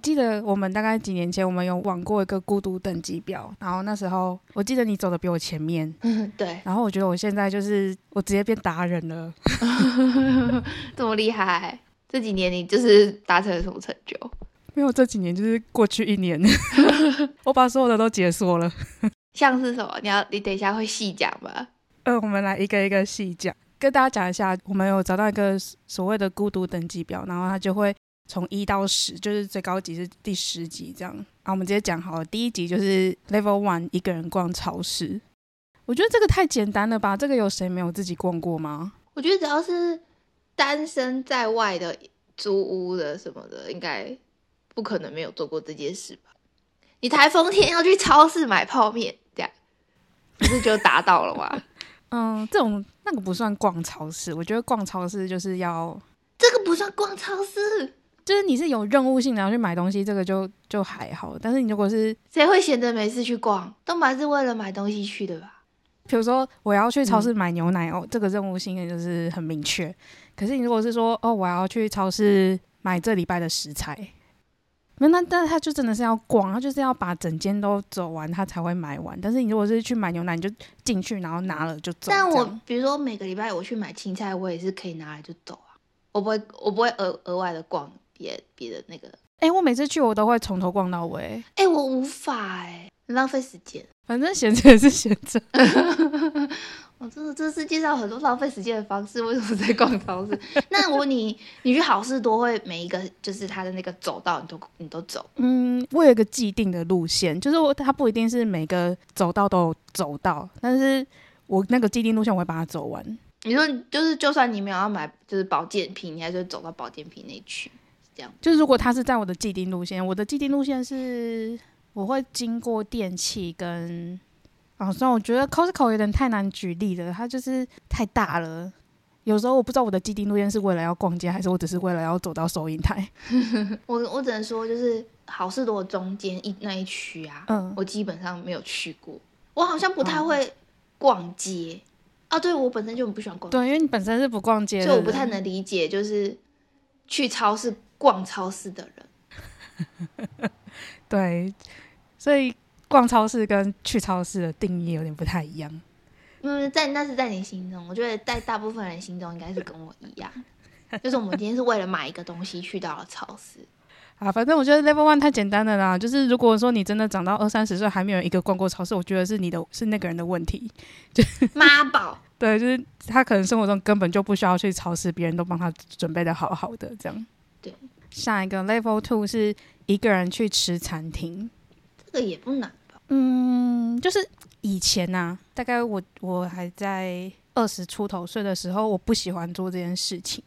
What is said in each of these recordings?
记得我们大概几年前，我们有玩过一个孤独等级表，然后那时候我记得你走的比我前面，对，然后我觉得我现在就是我直接变达人了。这么厉害，这几年你就是达成了什么成就？没有，这几年就是过去一年，我把所有的都解锁了。像是什么？你要你等一下会细讲吧？呃，我们来一个一个细讲，跟大家讲一下，我们有找到一个所谓的孤独等级表，然后它就会从一到十，就是最高级是第十级这样。啊，我们直接讲好了，第一集就是 Level One，一个人逛超市。我觉得这个太简单了吧？这个有谁没有自己逛过吗？我觉得只要是单身在外的租屋的什么的，应该不可能没有做过这件事吧？你台风天要去超市买泡面，这样不是就达到了吗？嗯，这种那个不算逛超市，我觉得逛超市就是要这个不算逛超市，就是你是有任务性然后去买东西，这个就就还好。但是你如果是谁会闲着没事去逛？都还是为了买东西去的吧？比如说我要去超市买牛奶哦，这个任务性的就是很明确。可是你如果是说哦，我要去超市买这礼拜的食材，那那但他就真的是要逛，他就是要把整间都走完，他才会买完。但是你如果是去买牛奶，你就进去然后拿了就走。但我比如说每个礼拜我去买青菜，我也是可以拿来就走啊，我不会我不会额额外的逛别别的那个。哎、我每次去我都会从头逛到尾，哎、我无法哎、很浪费时间。反正闲着也是闲着。我真的，这世界上很多浪费时间的方式，为什么在逛超市？那我问你，你去好事多会每一个就是它的那个走道，你都你都走？嗯，我有一个既定的路线，就是我它不一定是每个走道都有走到，但是我那个既定路线我会把它走完。你说就是，就算你没有要买就是保健品，你还是会走到保健品那一区，是这样。就是如果它是在我的既定路线，我的既定路线是我会经过电器跟，啊，虽然我觉得 Costco 有点太难举例了，它就是太大了。有时候我不知道我的既定路线是为了要逛街，还是我只是为了要走到收银台。我我只能说，就是好事多中间一那一区啊，嗯我基本上没有去过。我好像不太会逛街、啊，对我本身就很不喜欢逛街，对，因为你本身是不逛街所以我不太能理解，就是去超市逛超市的人。对，所以逛超市跟去超市的定义有点不太一样。嗯，在那是在你心中，我觉得在大部分人心中应该是跟我一样，就是我们今天是为了买一个东西去到了超市。啊，反正我觉得 Level One 太简单了啦。就是如果说你真的长到二三十岁还没有一个逛过超市，我觉得是你的是那个人的问题。就妈宝，对，就是他可能生活中根本就不需要去超市，别人都帮他准备的好好的这样。对，下一个 Level Two 是一个人去吃餐厅。这个也不难吧？嗯，就是以前呐、大概我我还在二十出头岁的时候，我不喜欢做这件事情。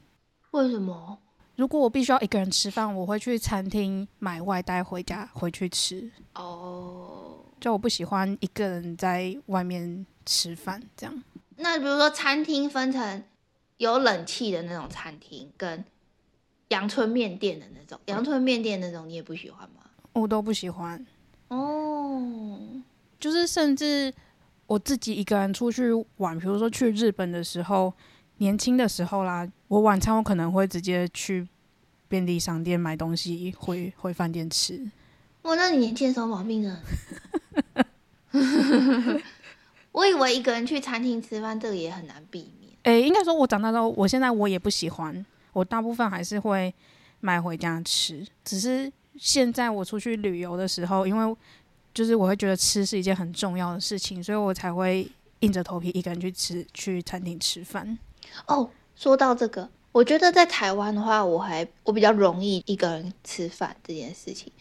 为什么？如果我必须要一个人吃饭，我会去餐厅买外带回家回去吃。哦，就我不喜欢一个人在外面吃饭这样。那比如说餐厅分成有冷气的那种餐厅，跟阳春面店的那种，阳春面店那种你也不喜欢吗？我都不喜欢，哦，就是甚至我自己一个人出去玩，比如说去日本的时候，年轻的时候啦，我晚餐我可能会直接去便利商店买东西回回饭店吃。哇，那你年轻的时候毛病真的。我以为一个人去餐厅吃饭，这个也很难避免。诶、应该说我长大之后，我现在我也不喜欢，我大部分还是会买回家吃。只是现在我出去旅游的时候，因为就是我会觉得吃是一件很重要的事情，所以我才会硬着头皮一个人去吃去餐厅吃饭。哦，说到这个，我觉得在台湾的话，我还我比较容易一个人吃饭这件事情，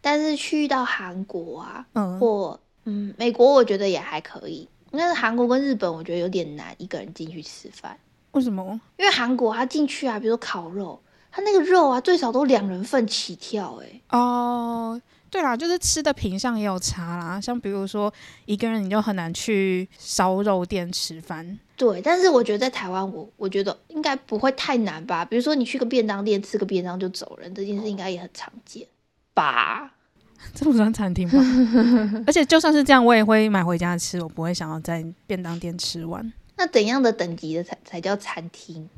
但是去到韩国啊，嗯，或嗯美国，我觉得也还可以。但是韩国跟日本，我觉得有点难一个人进去吃饭，为什么？因为韩国他进去啊，比如说烤肉，他那个肉啊最少都两人份起跳、欸，哦，对啦，就是吃的品相也有差啦。像比如说一个人你就很难去烧肉店吃饭。对，但是我觉得在台湾我，我觉得应该不会太难吧。比如说你去个便当店吃个便当就走人，这件事应该也很常见吧？这不算餐厅吧？而且就算是这样，我也会买回家吃，我不会想要在便当店吃完。那怎样的等级的才才叫餐厅？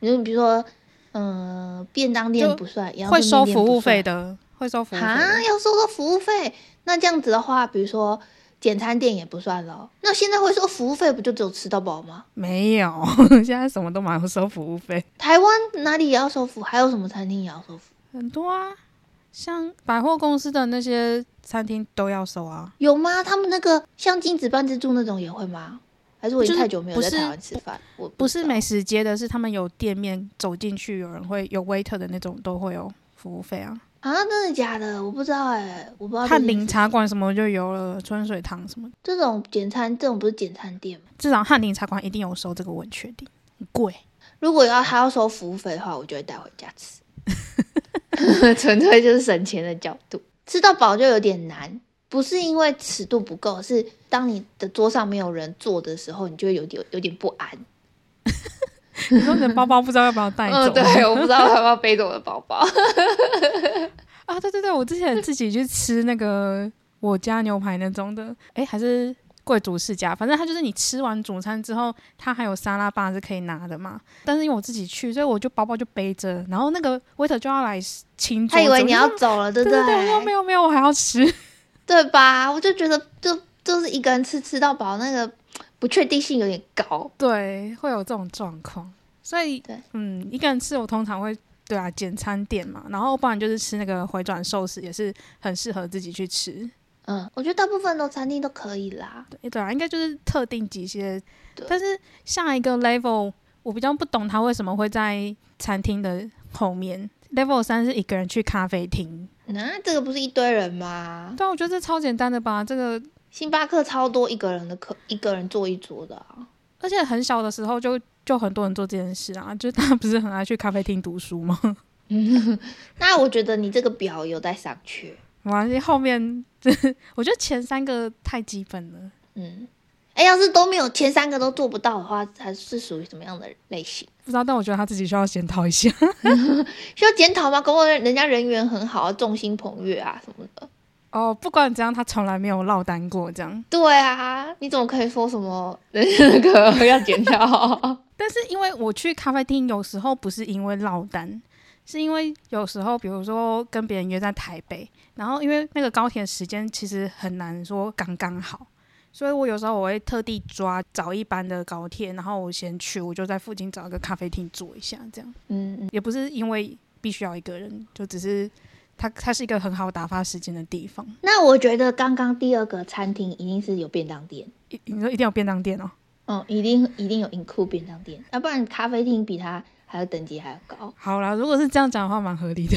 你说，比如说，嗯、便当店不算，要会收服务费的，会收服务。啊，要收个服务费？那这样子的话，比如说简餐店也不算了。那现在会收服务费，不就只有吃到饱吗？没有，现在什么都蛮要收服务费，台湾哪里也要收服？还有什么餐厅也要收服？很多啊，像百货公司的那些餐厅都要收啊。有吗？他们那个像金子半自助那种也会吗？还是我已经太久没有在台湾吃饭？我不是美食街的，是他们有店面走进去，有人会有 waiter 的那种，都会有服务费啊。啊，真的假的？我不知道哎、我不知道这翰林茶馆什么就有了，春水堂什么的，这种简餐，这种不是简餐店吗？至少翰林茶馆一定有收这个，我很确定。很贵，如果要他要收服务费的话，我就会带回家吃，纯粹就是省钱的角度。吃到饱就有点难，不是因为尺度不够，是当你的桌上没有人坐的时候，你就会有点有点不安。你说你的包包不知道要不要带走？嗯，对，我不知道要不要背着我的包包。啊，对对对，我之前自己去吃那个我家牛排那种的，哎，还是贵族世家，反正它就是你吃完主餐之后，它还有沙拉吧是可以拿的嘛。但是因为我自己去，所以我就包包就背着，然后那个 waiter 就要来清桌，他以为你要走了，对不对对对，我说没有没有，我还要吃。对吧？我就觉得就就是一个人吃吃到饱，那个不确定性有点高。对，会有这种状况，所以对嗯，一个人吃我通常会对啊简餐店嘛，然后不然就是吃那个回转寿司，也是很适合自己去吃。嗯，我觉得大部分的餐厅都可以啦。对对啊，应该就是特定几些，但是下一个 level 我比较不懂他为什么会在餐厅的后面。level 三是一个人去咖啡厅，那、这个不是一堆人吗？对啊，我觉得这超简单的吧，这个星巴克超多一个人的客，一个人坐一桌的啊。而且很小的时候就就很多人做这件事啊，就是大家不是很爱去咖啡厅读书吗？那我觉得你这个表有待商榷。没关系，后面 我觉得前三个太基本了。嗯，哎，要是都没有前三个都做不到的话，还是属于什么样的类型？不知道，但我觉得他自己需要检讨一下。需要检讨吗？搞不好人家人缘很好啊，众星捧月啊什么的。哦，不管怎样，他从来没有落单过这样。对啊，你怎么可以说什么人家那个 要检讨？但是因为我去咖啡厅，有时候不是因为落单，是因为有时候，比如说跟别人约在台北，然后因为那个高铁时间其实很难说刚刚好，所以我有时候我会特地抓早一班的高铁，然后我先去，我就在附近找一个咖啡厅坐一下，这样嗯嗯，也不是因为必须要一个人，就只是它它是一个很好打发时间的地方。那我觉得刚刚第二个餐厅一定是有便当店。一你说一定有便当店哦？嗯，一定一定有 include 便当店，要不然咖啡厅比它还要等级还要高，好啦，如果是这样讲的话，蛮合理的。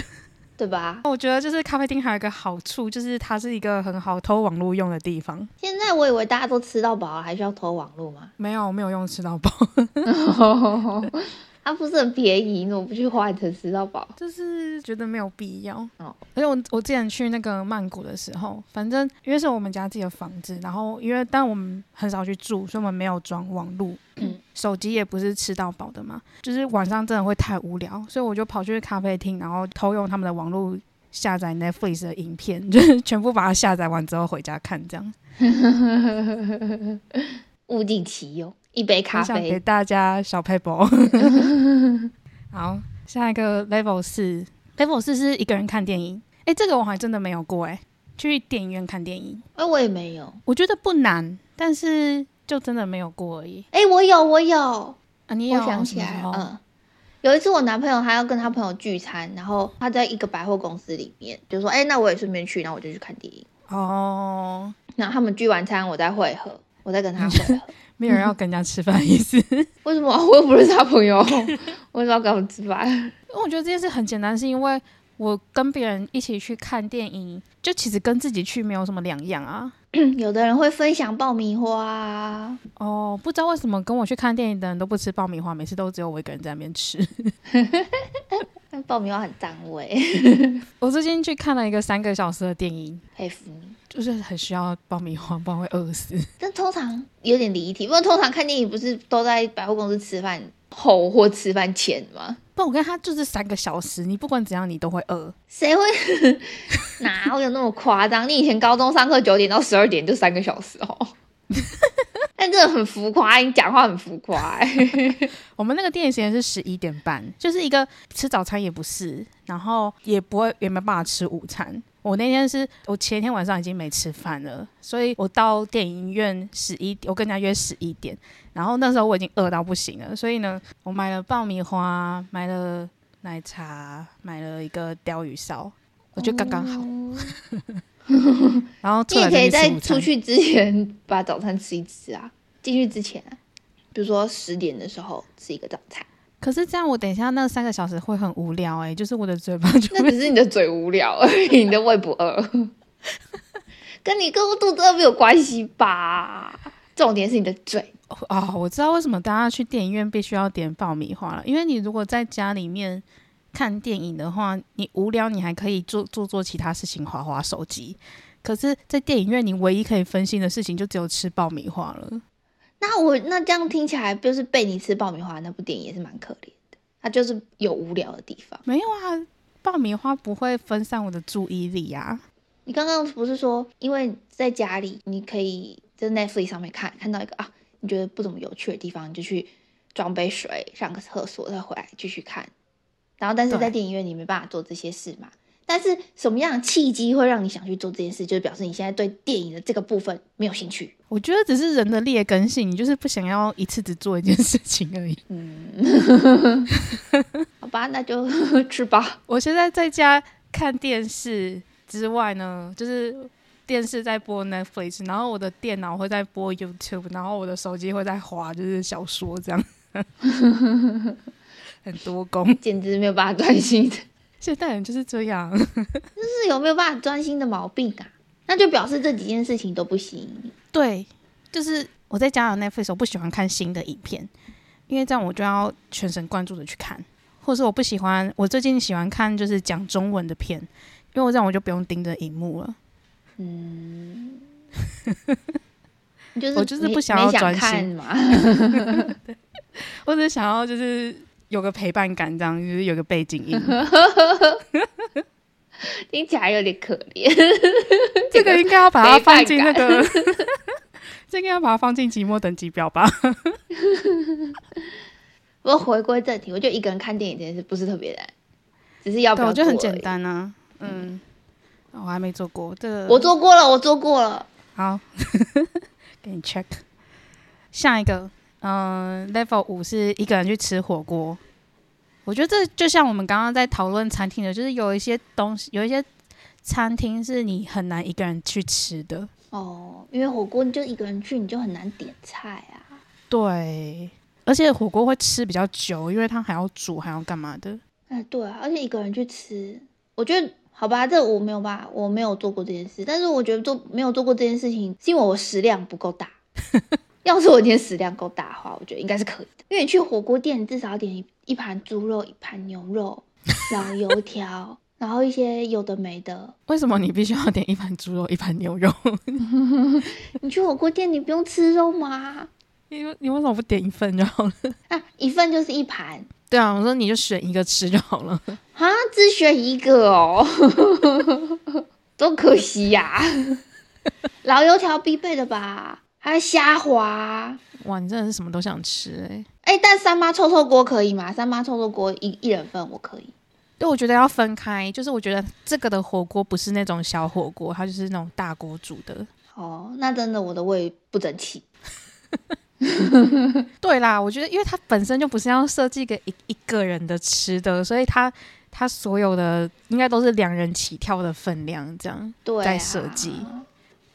对吧？我觉得就是咖啡厅还有一个好处，就是它是一个很好偷网络用的地方。现在我以为大家都吃到饱了，还需要偷网络吗？没有，没有用吃到饱，它不是很便宜，你怎么不去花钱吃到饱？就是觉得没有必要。哦而且我我之前去那个曼谷的时候，反正因为是我们家自己的房子，然后因为但我们很少去住，所以我们没有装网络，嗯手机也不是吃到饱的嘛，就是晚上真的会太无聊，所以我就跑去咖啡厅，然后偷用他们的网络下载 Netflix 的影片，就是全部把它下载完之后回家看，这样。物尽其用，一杯咖啡。大家小 paper。好，下一个 level 四，level 四是一个人看电影。哎，这个我还真的没有过哎，去电影院看电影，哎、我也没有。我觉得不难，但是就真的没有过而已。哎、我有，我有。啊，你有我想起来嗯，有一次我男朋友他要跟他朋友聚餐，然后他在一个百货公司里面，就说：“哎、那我也顺便去。”然后我就去看电影。哦，然后他们聚完餐，我再会合，我再跟他会合。没有人要跟人家吃饭的意思。因 为什么？我又不是他朋友，为什么要跟我们吃饭？因为我觉得这件事很简单，是因为我跟别人一起去看电影，就其实跟自己去没有什么两样啊。有的人会分享爆米花啊，哦，不知道为什么跟我去看电影的人都不吃爆米花，每次都只有我一个人在那边吃。爆米花很占位，我最近去看了一个三个小时的电影，佩服你。就是很需要爆米花，不然会饿死。但通常有点离题，不过通常看电影不是都在百货公司吃饭后或吃饭前吗？不，我跟他就是三个小时，你不管怎样你都会饿。谁会 哪有那么夸张？你以前高中上课九点到十二点就三个小时哦。但真的很浮夸，你讲话很浮夸、欸。我们那个电影时间是十一点半，就是一个吃早餐也不是，然后也不会也没办法吃午餐。我那天是我前天晚上已经没吃饭了，所以我到电影院十一点，我跟人家约十一点，然后那时候我已经饿到不行了，所以呢，我买了爆米花，买了奶茶，买了一个鲷鱼烧，我觉得刚刚好。然后你也可以在出去之前把早餐吃一吃啊，进去之前啊，比如说十点的时候吃一个早餐，可是这样我等一下那三个小时会很无聊哎、就是我的嘴巴就那只是你的嘴无聊而已，你的胃不饿，跟你跟我肚子饿没有关系吧？重点是你的嘴。啊、我知道为什么大家去电影院必须要点爆米花了，因为你如果在家里面看电影的话，你无聊你还可以做做做其他事情，划划手机。可是，在电影院你唯一可以分心的事情就只有吃爆米花了。那我那这样听起来，就是被你吃爆米花那部电影也是蛮可怜的，它就是有无聊的地方。没有啊，爆米花不会分散我的注意力啊。你刚刚不是说，因为在家里你可以在 Netflix 上面看看到一个啊，你觉得不怎么有趣的地方，你就去装杯水、上个厕所，再回来继续看。然后，但是在电影院你没办法做这些事嘛。但是什么样的契机会让你想去做这件事？就是表示你现在对电影的这个部分没有兴趣。我觉得只是人的劣根性，你就是不想要一次只做一件事情而已。嗯 好吧，那就 吃吧。我现在在家看电视之外呢，就是电视在播 Netflix，然后我的电脑会在播 YouTube，然后我的手机会在滑就是小说这样，很多工。简直没有办法专心的，现代人就是这样，就是有没有办法专心的毛病啊？那就表示这几件事情都不吸引你。对，就是我在家有 Netflix，我不喜欢看新的影片，因为这样我就要全神贯注的去看，或者是我不喜欢，我最近喜欢看就是讲中文的片，因为我这样我就不用盯着荧幕了。嗯，就是我就是不想要专心嘛。我只是想要就是有个陪伴感，这样就是有个背景音。听起来有点可怜。这个应该要把它放进那个，这个 应该要把它放进寂寞等级表吧？不过回归正题，我觉得一个人看电影这件事不是特别难，只是要不，要我觉得很。简单啊。嗯，我还没做过这个，我做过了，我做过了。好，给你 check。下一个，嗯、l e v e l 五是一个人去吃火锅。我觉得这就像我们刚刚在讨论餐厅的，就是有一些东西，有一些餐厅是你很难一个人去吃的。哦，因为火锅你就一个人去，你就很难点菜啊。对，而且火锅会吃比较久，因为它还要煮，还要干嘛的。哎，对啊，而且一个人去吃，我觉得好吧，这我没有吧，我没有做过这件事。但是我觉得做没有做过这件事情，是因为我食量不够大。要是我今天食量够大的话，我觉得应该是可以的。因为你去火锅店，你至少要点一一盘猪肉、一盘牛肉、老油条，然后一些有的没的。为什么你必须要点一盘猪肉，一盘牛肉？你去火锅店，你不用吃肉吗？你你为什么不点一份就好了？啊，一份就是一盘对啊，我说你就选一个吃就好了。啊，只选一个哦，多可惜呀、老油条必备的吧，还有虾滑。哇，你真的是什么都想吃哎、哎，但三妈臭臭锅可以吗？三妈臭臭锅一一人份我可以。对，我觉得要分开，就是我觉得这个的火锅不是那种小火锅，它就是那种大锅煮的。哦，那真的我的胃不争气。对啦，我觉得因为它本身就不是要设计给一一个人的吃的，所以它它所有的应该都是两人起跳的分量这样。对、啊，在设计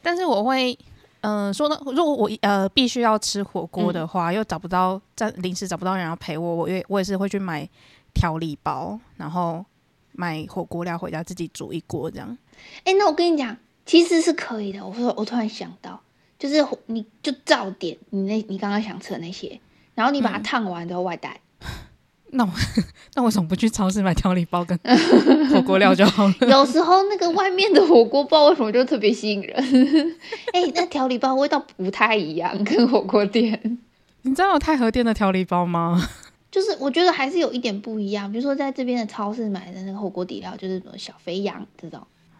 但是我会，嗯、说的，如果我呃必须要吃火锅的话，又找不到在临时找不到人要陪我，我也我也是会去买调理包，然后买火锅料回家自己煮一锅这样。哎，那我跟你讲，其实是可以的。我说，我突然想到，就是你就照点你那你刚刚想吃的那些，然后你把它嗯烫完之后外带。那我 那为什么不去超市买调理包跟火锅料就好了？有时候那个外面的火锅不知道为什么就特别吸引人。哎、那调理包味道不太一样，跟火锅店。你知道有太和店的调理包吗？就是我觉得还是有一点不一样，比如说在这边的超市买的那个火锅底料，就是什么小肥羊这种，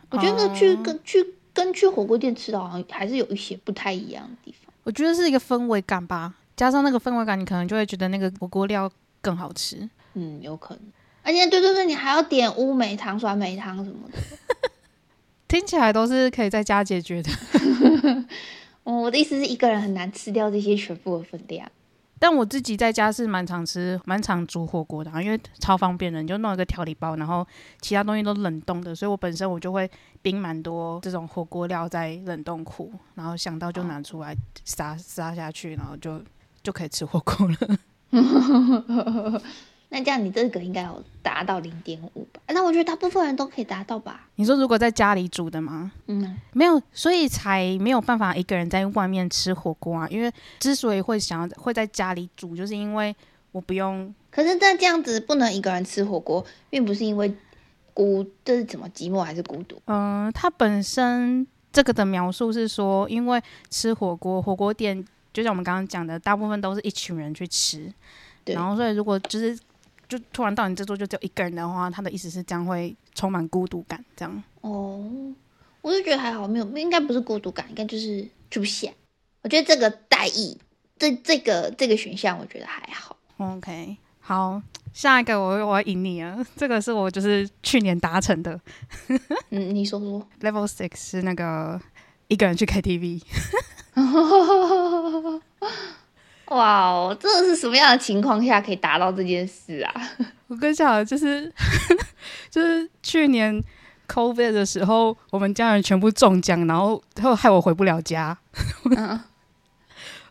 我觉得去哦跟去跟去火锅店吃的好像还是有一些不太一样的地方。我觉得是一个氛围感吧，加上那个氛围感，你可能就会觉得那个火锅料更好吃。嗯，有可能。而且，对对对，你还要点乌梅汤、酸梅汤什么的，听起来都是可以在家解决的。哦，我的意思是一个人很难吃掉这些全部的分量。但我自己在家是蛮常吃、蛮常煮火锅的，因为超方便的，你就弄一个调理包，然后其他东西都冷冻的，所以我本身我就会冰蛮多这种火锅料在冷冻库，然后想到就拿出来撒撒下去，然后就就可以吃火锅了。那这样你这个应该有达到零点五吧？那我觉得大部分人都可以达到吧？你说如果在家里煮的吗？嗯，没有，所以才没有办法一个人在外面吃火锅啊。因为之所以会想要会在家里煮，就是因为我不用。可是那这样子不能一个人吃火锅，并不是因为孤，这是怎么寂寞还是孤独？嗯，它本身这个的描述是说，因为吃火锅，火锅店就像我们刚刚讲的，大部分都是一群人去吃，然后所以如果就是。就突然到你这桌就只有一个人的话，他的意思是将会充满孤独感，这样。哦，我就觉得还好，没有，应该不是孤独感，应该就是出现。我觉得这个代意，这这个这个选项，我觉得还好。OK，好，下一个我我要赢你啊，这个是我就是去年达成的。嗯，你说说。Level Six 是那个一个人去 KTV。哇哦，这是什么样的情况下可以达到这件事啊？我跟你讲，就是 就是去年 COVID 的时候，我们家人全部中奖，然后后害我回不了家。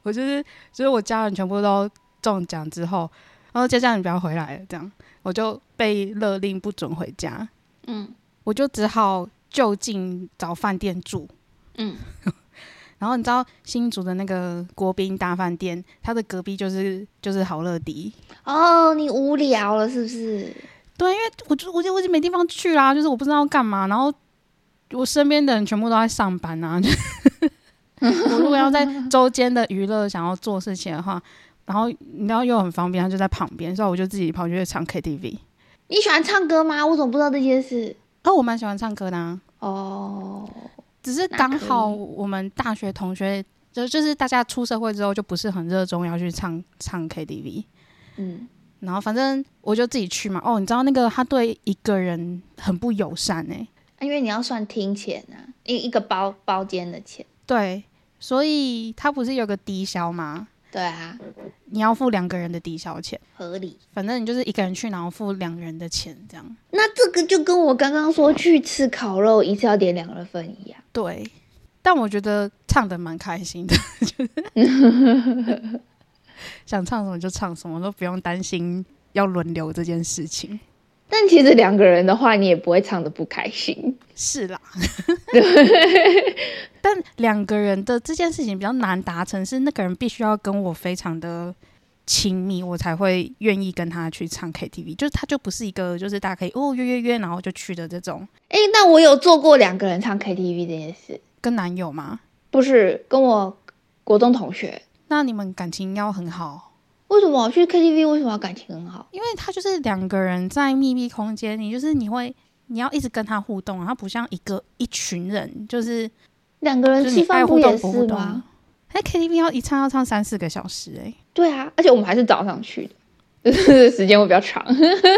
我就是就是我家人全部都中奖之后，然后接下来你不要回来了，这样我就被勒令不准回家。嗯，我就只好就近找饭店住。嗯。然后你知道新竹的那个国宾大饭店，它的隔壁就是就是好乐迪哦。你无聊了是不是？对，因为我就我就我已经没地方去啦，就是我不知道干嘛。然后我身边的人全部都在上班啊。我如果要在周间的娱乐想要做事情的话，然后你知道又很方便，它就在旁边，所以我就自己跑去唱 KTV。你喜欢唱歌吗？我怎么不知道这件事？哦，我蛮喜欢唱歌的。哦。只是刚好我们大学同学就就是大家出社会之后就不是很热衷要去唱唱 KTV，嗯，然后反正我就自己去嘛。哦，你知道那个他对一个人很不友善哎，因为你要算听钱啊，一一个包包间的钱。对，所以他不是有个低消吗？对啊，你要付两个人的抵消钱，合理。反正你就是一个人去，然后付两个人的钱，这样。那这个就跟我刚刚说去吃烤肉一次要点两人份一样。对，但我觉得唱的蛮开心的，就是 想唱什么就唱什么，都不用担心要轮流这件事情。但其实两个人的话，你也不会唱的不开心。是啦，但两个人的这件事情比较难达成，是那个人必须要跟我非常的亲密，我才会愿意跟他去唱 KTV。就是他就不是一个，就是大家可以哦约约约，然后就去的这种。哎，那我有做过两个人唱 KTV 这件事，跟男友吗？不是，跟我国中同学。那你们感情要很好。为什么去 KTV？为什么要感情很好？因为他就是两个人在密闭空间，你就是你会你要一直跟他互动，他不像一个一群人，就是两个人气氛不也是吗？哎，KTV 要一唱要唱三四个小时，哎，对啊，而且我们还是早上去的，时间会比较长。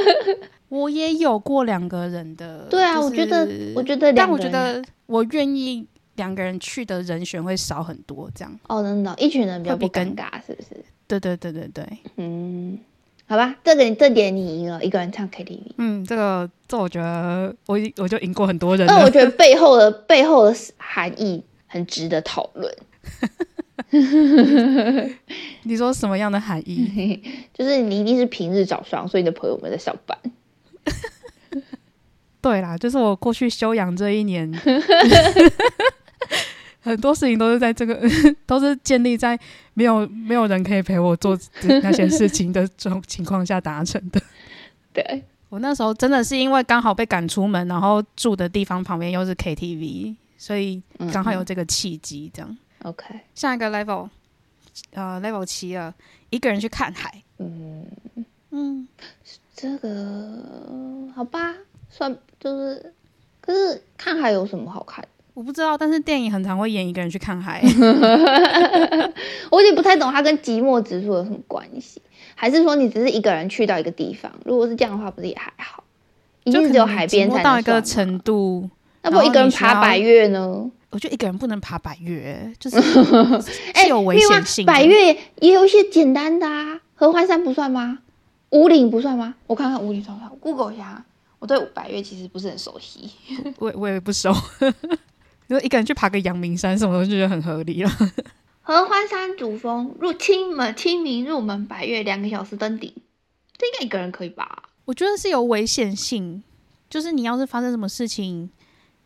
我也有过两个人的，对啊，我觉得我觉得，但我觉得我愿意两个人去的人选会少很多，这样哦，真的，一群人比较不尴尬，是不是？对对对对对，嗯，好吧，这个这点你赢了，一个人唱 KTV。嗯，这个这我觉得我我就赢过很多人。但我觉得背后的背后的含义很值得讨论。你说什么样的含义？就是你一定是平日早上，所以你的朋友们在上班。对啦，就是我过去休养这一年。很多事情都是在这个，都是建立在没有没有人可以陪我做那些事情的这种情况下达成的。对我那时候真的是因为刚好被赶出门，然后住的地方旁边又是 KTV，所以刚好有这个契机。这样，OK。下一个 level，呃，level 七了，一个人去看海。嗯嗯，这个好吧，算就是，可是看海有什么好看？我不知道，但是电影很常会演一个人去看海。我有点不太懂它跟寂寞指数有什么关系，还是说你只是一个人去到一个地方？如果是这样的话，不是也还好？一定只有海边才到一个程程度。那不一个人爬百越呢？我觉得一个人不能爬百越，就是 是有危险性。百越也有一些简单的啊，合欢山不算吗？五岭不算吗？我看看五岭算不算？Google 一下，我对百越其实不是很熟悉，我我也不熟。就一个人去爬个阳明山什么的，就觉得很合理了。合欢山主峰入清门清明入门百越两个小时登顶，这应该一个人可以吧？我觉得是有危险性，就是你要是发生什么事情。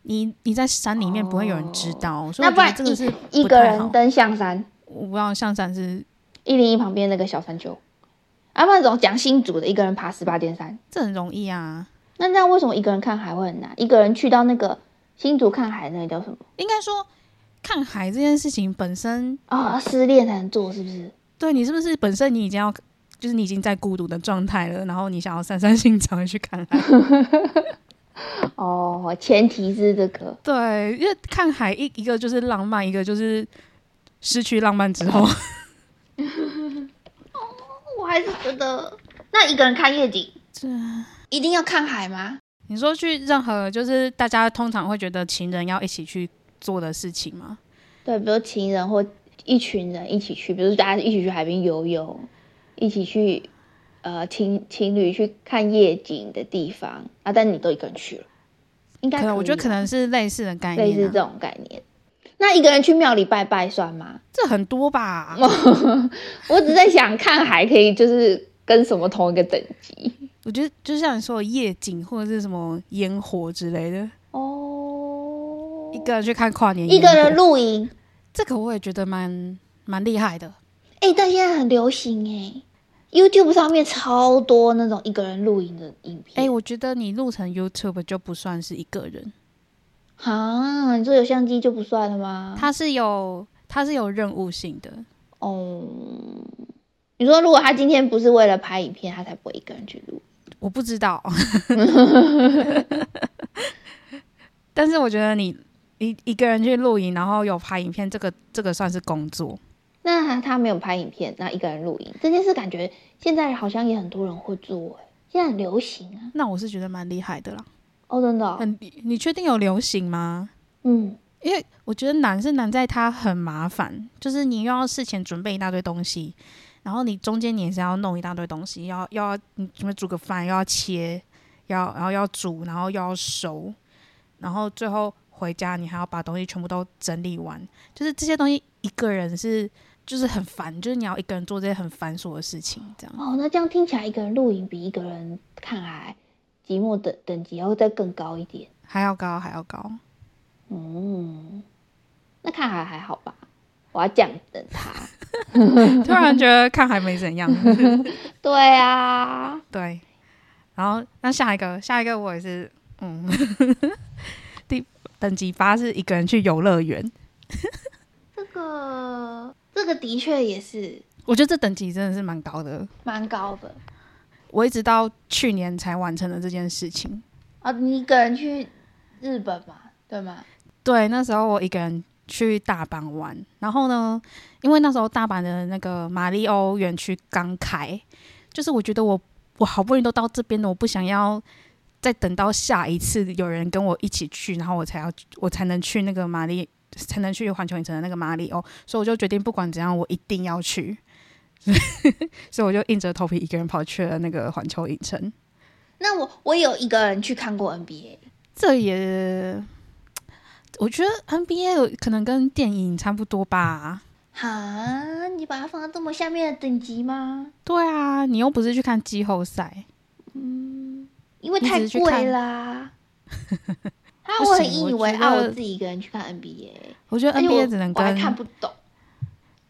你你在山里面不会有人知道，所以那不然这个是一个人登象山。我不知道象山是一零一旁边那个小山丘，啊，不然怎么讲新竹的一个人爬十八点三，这很容易啊。那这样为什么一个人看海会很难？一个人去到那个新竹看海，那个叫什么？应该说看海这件事情本身啊，失恋才能做，是不是？对你是不是本身你已经要就是你已经在孤独的状态了，然后你想要散散心才会去看海？哦，前提是这个，对，因为看海一一个就是浪漫，一个就是失去浪漫之后。哦，我还是觉得，那一个人看夜景，这一定要看海吗？你说去任何就是大家通常会觉得情人要一起去做的事情吗？对，比如情人或一群人一起去，比如大家一起去海边游泳，一起去。呃，情情侣去看夜景的地方啊，但你都一个人去了，应该可能我觉得可能是类似的概念，类似这种概念。那一个人去庙里拜拜算吗？这很多吧。我只在想，看还可以，就是跟什么同一个等级？我觉得就像你说的夜景或者是什么烟火之类的哦。一个人去看跨年，一个人露营，这个我也觉得蛮蛮厉害的。哎，但现在很流行哎。YouTube 上面超多那种一个人露营的影片。哎，我觉得你录成 YouTube 就不算是一个人。啊，你说有相机就不算了吗？它是有，它是有任务性的。哦，你说如果他今天不是为了拍影片，他才不会一个人去录。我不知道。但是我觉得你一一个人去露营，然后有拍影片，这个这个算是工作。那他没有拍影片，那一个人露营这件事，感觉现在好像也很多人会做，哎，现在很流行啊。那我是觉得蛮厉害的啦。哦，真的？很，你确定有流行吗？嗯，因为我觉得难是难在它很麻烦，就是你又要事前准备一大堆东西，然后你中间你也是要弄一大堆东西，要要你准备煮个饭，又要切，要然后要煮，然后又要熟，然后最后回家你还要把东西全部都整理完，就是这些东西一个人是。就是很烦，就是你要一个人做这些很繁琐的事情，这样。哦，那这样听起来，一个人露营比一个人看海寂寞的等级要再更高一点，还要高，还要高。嗯，那看海还好吧？我要这样等他。突然觉得看还没怎样。对啊，对。然后那下一个，下一个我也是，嗯，第等级八是一个人去游乐园。这个。这个的确也是，我觉得这等级真的是蛮高的，蛮高的。我一直到去年才完成了这件事情啊！你一个人去日本嘛，对吗？对，那时候我一个人去大阪玩，然后呢，因为那时候大阪的那个马里欧园区刚开，就是我觉得我我好不容易都到这边了，我不想要再等到下一次有人跟我一起去，然后我才要我才能去那个马里。才能去环球影城的那个马里奥，所以我就决定不管怎样，我一定要去。所以我就硬着头皮一个人跑去了那个环球影城。那我我有一个人去看过 NBA，这也我觉得 NBA 可能跟电影差不多吧。哈，你把它放到这么下面的等级吗？对啊，你又不是去看季后赛。嗯，因为太贵啦。他我很以为啊，我自己一个人去看 NBA，我觉得 NBA 只能我还看不懂，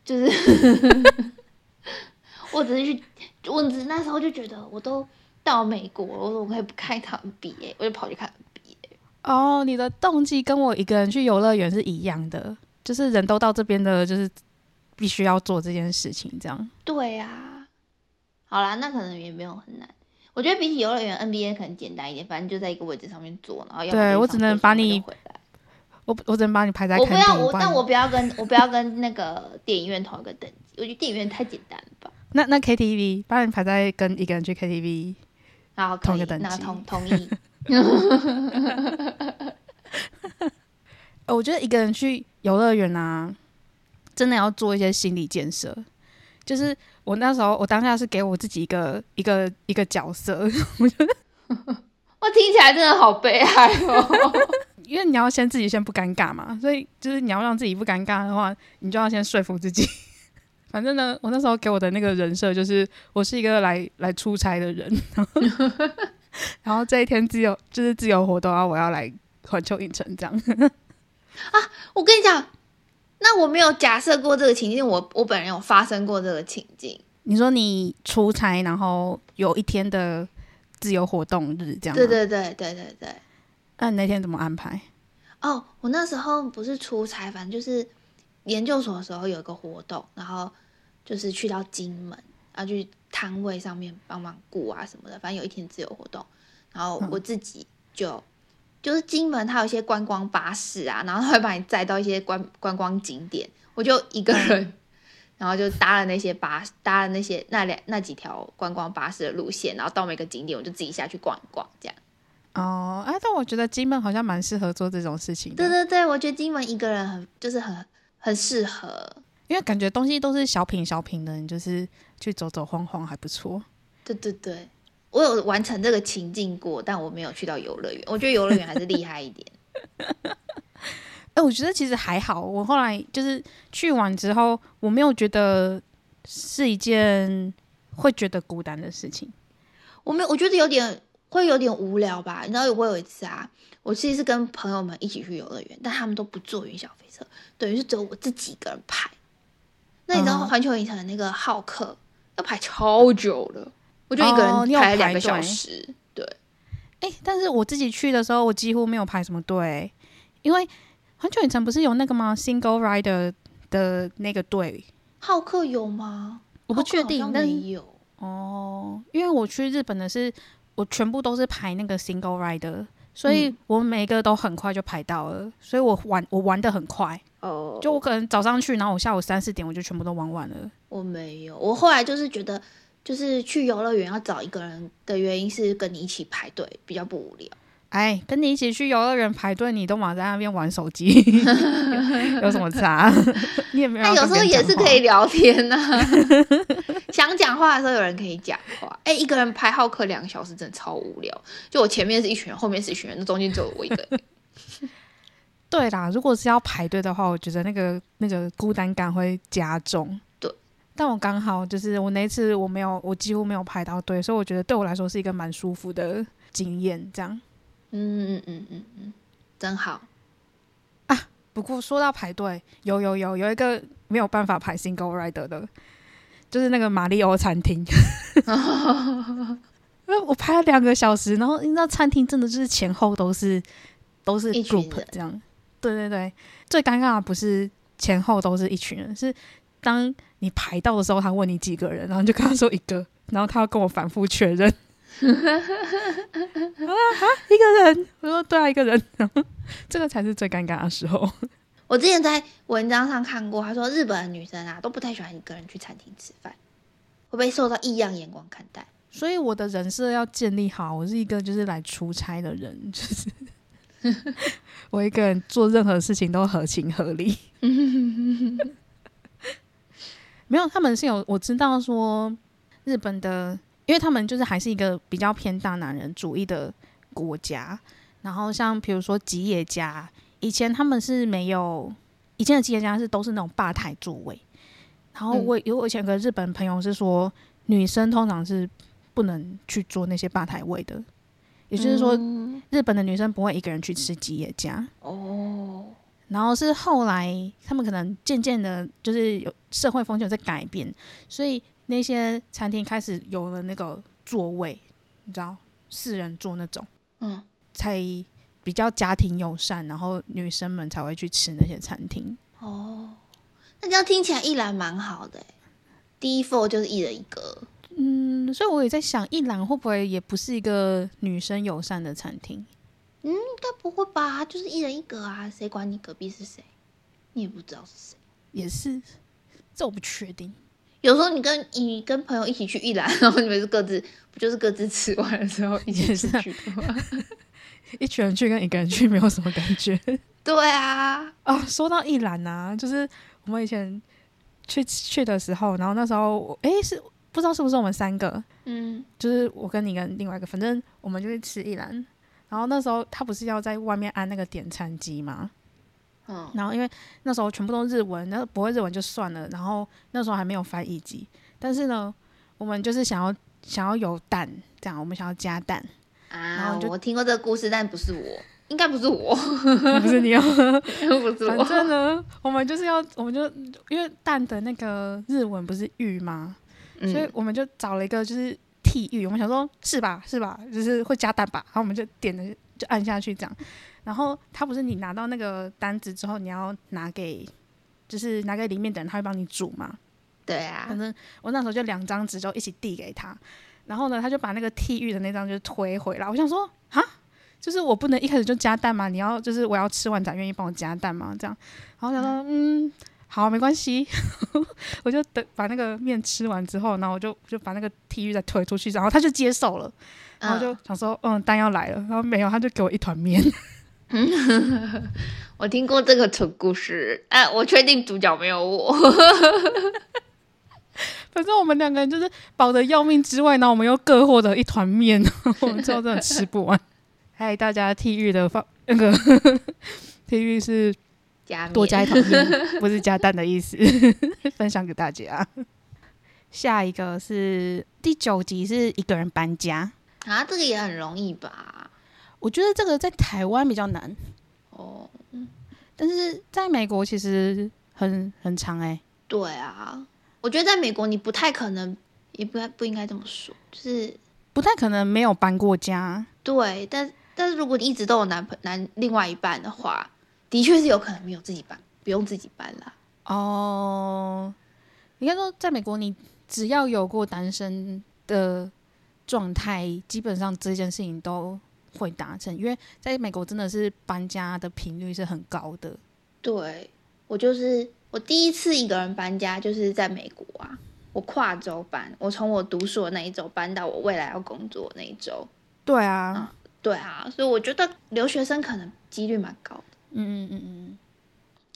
就是 我只是去，我只那时候就觉得我都到美国了，我怎么可以不看一场 NBA？我就跑去看。哦，你的动机跟我一个人去游乐园是一样的，就是人都到这边的，就是必须要做这件事情，这样。对呀，好啦，那可能也没有很难。我觉得比起游乐园，NBA 可能简单一点，反正就在一个位置上面坐，然后要对我只能把你，我我只能把你排在我不要我，但我不要跟我不要跟那个电影院同一个等级，我觉得电影院太简单了吧。那那 KTV 把你排在跟一个人去 KTV，然后同一个，等那级同同意。呃我觉得一个人去游乐园啊，真的要做一些心理建设。就是我那时候，我当下是给我自己一个一个一个角色，我觉得我听起来真的好悲哀哦。因为你要先自己先不尴尬嘛，所以就是你要让自己不尴尬的话，你就要先说服自己。反正呢，我那时候给我的那个人设就是我是一个来来出差的人，然后这一天自由就是自由活动，然后我要来环球影城这样。啊我跟你讲，那我没有假设过这个情境，我我本人有发生过这个情境。你说你出差，然后有一天的自由活动日这样？对对对对对对。那你那天怎么安排？哦，我那时候不是出差，反正就是研究所的时候有一个活动，然后就是去到金门，然后去摊位上面帮忙顾啊什么的，反正有一天自由活动，然后我自己就、就是金门它有一些观光巴士啊，然后它会把你载到一些观观光景点，我就一个人。然后就搭了那些巴，搭了那些那两那几条观光巴士的路线，然后到每个景点我就自己下去逛一逛，这样。哦，哎，但我觉得金门好像蛮适合做这种事情的，对对对，我觉得金门一个人很就是很很适合。因为感觉东西都是小品小品的，你就是去走走晃晃还不错。对对对，我有完成这个情境过，但我没有去到游乐园。我觉得游乐园还是厉害一点。哎、我觉得其实还好。我后来就是去完之后，我没有觉得是一件会觉得孤单的事情。我没有，我觉得有点会有点无聊吧。你知道，我有一次啊，我其实是跟朋友们一起去游乐园，但他们都不坐云霄飞车，等于是只有我自己一个人排。那你知道嗯环球影城的那个好客要排超久的，我就一个人要排了两个小时。对，哎、但是我自己去的时候，我几乎没有排什么队，因为环球影城不是有那个吗？Single Rider 的那个队浩克有吗？我不确定好客好像但有。哦。因为我去日本的是，我全部都是排那个 Single Rider，所以嗯我每个都很快就排到了，所以我玩我玩的很快。哦，就我可能早上去，然后我下午三四点我就全部都玩完了。我没有，我后来就是觉得，就是去游乐园要找一个人的原因是跟你一起排队比较不无聊。哎，跟你一起去游乐园排队，你都忙在那边玩手机，有有什么差？你也没有那有时候。也是可以聊天呐、想讲话的时候有人可以讲话。哎、一个人排好课两个小时真的超无聊。就我前面是一群人，后面是一群人，那中间只有我一个人。对啦，如果是要排队的话，我觉得那个那个孤单感会加重。对，但我刚好就是我那一次我没有，我几乎没有排到队，所以我觉得对我来说是一个蛮舒服的经验。这样，嗯嗯嗯嗯嗯，真好啊。不过说到排队，有有有有一个没有办法排 single rider 的，就是那个马里欧餐厅。因为我排了两个小时，然后你知道餐厅真的就是前后都是都是 group 人这样。对对对，最尴尬的不是前后都是一群人，是当你排到的时候，他问你几个人，然后就跟他说一个，然后他要跟我反复确认。啊啊，一个人，我说对啊，一个人，然 后这个才是最尴尬的时候。我之前在文章上看过，他说日本的女生啊都不太喜欢一个人去餐厅吃饭，会被受到异样眼光看待。所以我的人设要建立好，我是一个就是来出差的人，就是我一个人做任何事情都合情合理。没有，他们是有我知道说日本的，因为他们就是还是一个比较偏大男人主义的国家。然后像比如说吉野家，以前他们是没有，以前的吉野家是都是那种吧台座位。然后我有我以前有个日本朋友是说，女生通常是不能去坐那些吧台位的，也就是说，嗯日本的女生不会一个人去吃吉野家。哦，然后是后来他们可能渐渐的，就是有社会风气有在改变，所以那些餐厅开始有了那个座位，你知道四人座那种，嗯，才比较家庭友善，然后女生们才会去吃那些餐厅。哦，那这样听起来一兰蛮好的欸，第一 f 就是一人一个。嗯，所以我也在想，一兰会不会也不是一个女生友善的餐厅嗯？该不会吧？就是一人一格啊，谁管你隔壁是谁？你也不知道是谁。也是，这我不确定。有时候你跟你跟朋友一起去一兰，然后你们是各自不就是各自吃完的时候一起去的吗？一群人去跟一个人去没有什么感觉 对啊，哦。说到一兰啊，就是我们以前去去的时候，然后那时候我诶是不知道是不是我们三个，嗯就是我跟你跟另外一个，反正我们就去吃一兰。然后那时候他不是要在外面安那个点餐机吗？嗯然后因为那时候全部都日文，那不会日文就算了，然后那时候还没有翻译机，但是呢，我们就是想要想要有蛋，这样我们想要加蛋，然啊我听过这个故事，但不是我，应该不是我，不是你哦，不是反。正呢，我们就是要，我们就因为蛋的那个日文不是玉吗？所以嗯我们就找了一个就是替玉，我们想说是吧是吧，就是会加蛋吧，然后我们就点了就按下去这样，然后他不是你拿到那个单子之后，你要拿给就是拿给里面的人，他会帮你煮嘛。对啊反，正我那时候就两张纸就一起递给他，然后呢，他就把那个替玉的那张就推回来。我想说，啊，就是我不能一开始就加蛋嘛？你要就是我要吃完才愿意帮我加蛋嘛？这样，然后我想说，嗯，好，没关系，我就等把那个面吃完之后，然后我就就把那个 T 恤再推出去，然后他就接受了，然后就想说，嗯，蛋要来了，然后没有，他就给我一团面。我听过这个蠢故事，哎、我确定主角没有我。反正我们两个人就是饱得要命之外，然后我们又各获得一团面，我们最后真的吃不完。嗨，大家，T 育的放那个 T 育是加多加一桶面，不是加蛋的意思，分享给大家。下一个是第九集，是一个人搬家。啊，这个也很容易吧？我觉得这个在台湾比较难，哦，但是在美国其实很很长哎、对啊，我觉得在美国你不太可能，也不该不应该这么说，就是不太可能没有搬过家。对，但但是如果你一直都有男朋男另外一半的话，的确是有可能没有自己搬，不用自己搬啦。哦，应该说，在美国，你只要有过单身的状态，基本上这件事情都会达成。因为在美国，真的是搬家的频率是很高的。对我就是我第一次一个人搬家，就是在美国啊，我跨州搬，我从我读书的那一周搬到我未来要工作那一周。对啊，对啊，所以我觉得留学生可能几率蛮高的。嗯嗯嗯嗯，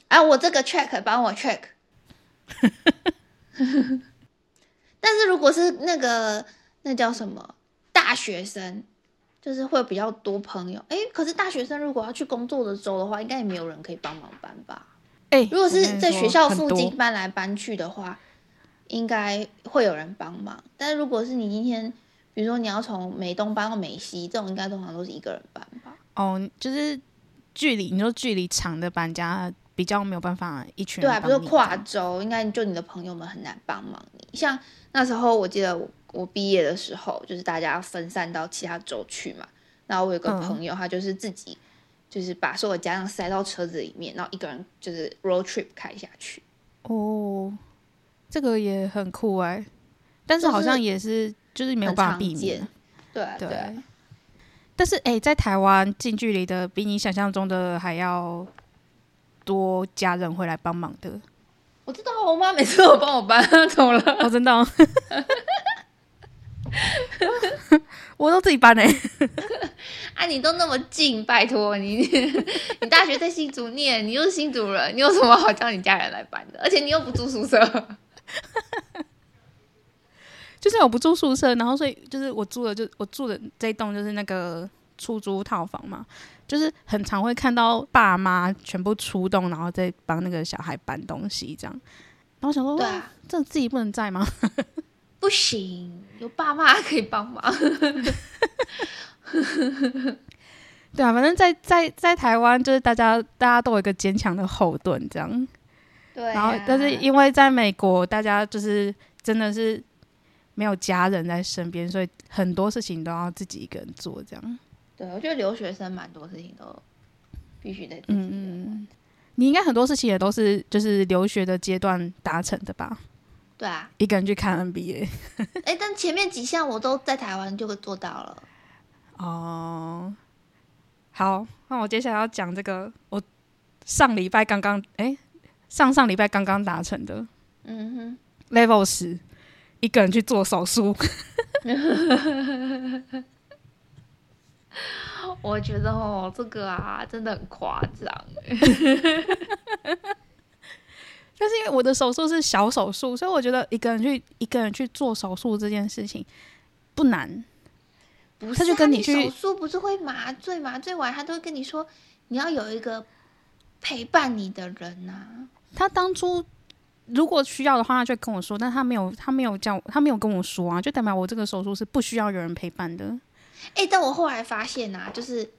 啊，我这个 check 帮我 check。但是如果是那个那叫什么大学生，就是会比较多朋友。诶，可是大学生如果要去工作的州的话，应该也没有人可以帮忙搬吧？哎、如果是在学校附近搬来搬去的话，应该会有人帮忙。但是如果是你今天，比如说你要从美东搬到美西，这种应该通常都是一个人搬吧？哦，就是距离，你说距离长的搬家比较没有办法一群人对啊，比如说跨州，应该就你的朋友们很难帮忙你。像那时候我记得我我毕业的时候，就是大家分散到其他州去嘛。然后我有个嗯朋友，他就是自己就是把所有家当塞到车子里面，然后一个人就是 road trip 开下去。哦，这个也很酷哎、但是好像也是就是没有办法避免见。对啊对对啊，但是哎、在台湾近距离的比你想象中的还要多家人会来帮忙的。我知道我妈每次都有帮我搬，怎么了？哦，真的、哦，我都自己搬哎、啊，你都那么近，拜托你，你大学在新竹念，你又是新竹人，你有什么好叫你家人来搬的？而且你又不住宿舍。就是我不住宿舍，然后所以就是我住的就我住的这一栋就是那个出租套房嘛，就是很常会看到爸妈全部出动，然后再帮那个小孩搬东西这样。然后想说，哇对啊，这自己不能在吗？不行，有爸妈可以帮忙。对啊，反正在在在台湾，就是大家大家都有一个坚强的后盾这样。对、啊，然后，但是因为在美国，大家就是真的是没有家人在身边，所以很多事情都要自己一个人做这样。对我觉得留学生蛮多事情都必须得自己嗯嗯嗯，你应该很多事情也都是就是留学的阶段达成的吧？对啊，一个人去看 NBA 哎，但前面几项我都在台湾就做到了。哦，好，那我接下来要讲这个，我上礼拜刚刚哎，上上礼拜刚刚达成的，嗯哼，level 十，一个人去做手术。我觉得哦，这个啊，真的很夸张。但是因为我的手术是小手术，所以我觉得一个人去一个人去做手术这件事情不难。他就跟你去手术，不是会麻醉？麻醉完，他都会跟你说你要有一个陪伴你的人呐。他当初如果需要的话，他就跟我说，但他没有，他没有叫，他没有跟我说啊，就代表我这个手术是不需要有人陪伴的。哎，但我后来发现啊，就是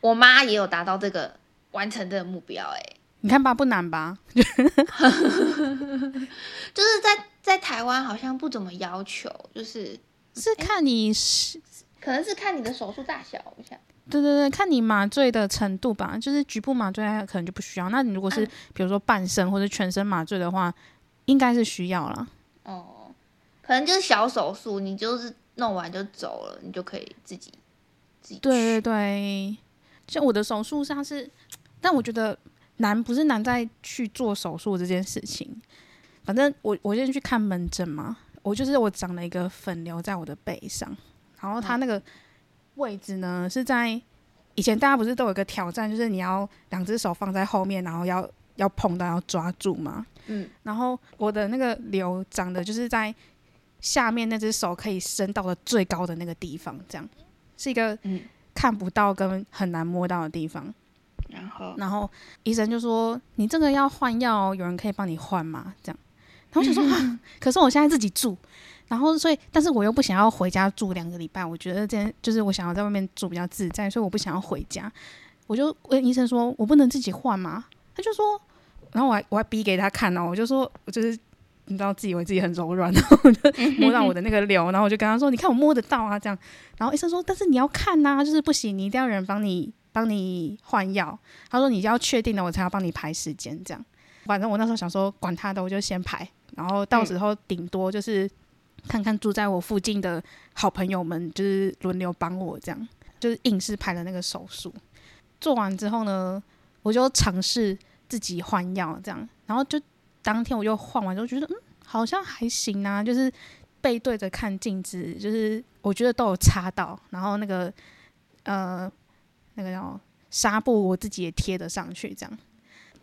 我妈也有达到这个完成这个目标。哎，你看吧，不难吧？就是在在台湾好像不怎么要求，就是是看你是。可能是看你的手术大小，我想。对对对，看你麻醉的程度吧。就是局部麻醉可能就不需要。那你如果是比如说半身或者全身麻醉的话，应该是需要了。哦，可能就是小手术，你就是弄完就走了，你就可以自己自己。对对对，像我的手术上是，但我觉得难不是难在去做手术这件事情。反正我我先去看门诊嘛，我就是我长了一个粉瘤在我的背上。然后他那个位置呢，是在以前大家不是都有一个挑战，就是你要两只手放在后面，然后要要碰到要抓住嘛。嗯。然后我的那个瘤长的就是在下面那只手可以伸到的最高的那个地方，这样是一个看不到跟很难摸到的地方。然后，然后医生就说：“你这个要换药，有人可以帮你换吗？”这样。然后我想说：“ 可是我现在自己住。”然后，所以，但是我又不想要回家住两个礼拜，我觉得这样就是我想要在外面住比较自在，所以我不想要回家。我就问医生说：“我不能自己换吗？”他就说，然后我还我还逼给他看哦，我就说，我就是你知道自以为自己很柔软，然后我就摸到我的那个瘤，然后我就跟他说：“你看我摸得到啊。”这样，然后医生说：“但是你要看呐，就是不行，你一定要人帮你帮你换药。”他说：“你要确定了，我才要帮你排时间。”这样，反正我那时候想说，管他的，我就先排，然后到时候顶多就是。看看住在我附近的好朋友们，就是轮流帮我这样，就是硬是排了那个手术。做完之后呢，我就尝试自己换药这样，然后就当天我就换完之后觉得嗯好像还行啊，就是背对着看镜子，就是我觉得都有擦到，然后那个呃那个叫纱布我自己也贴得上去这样，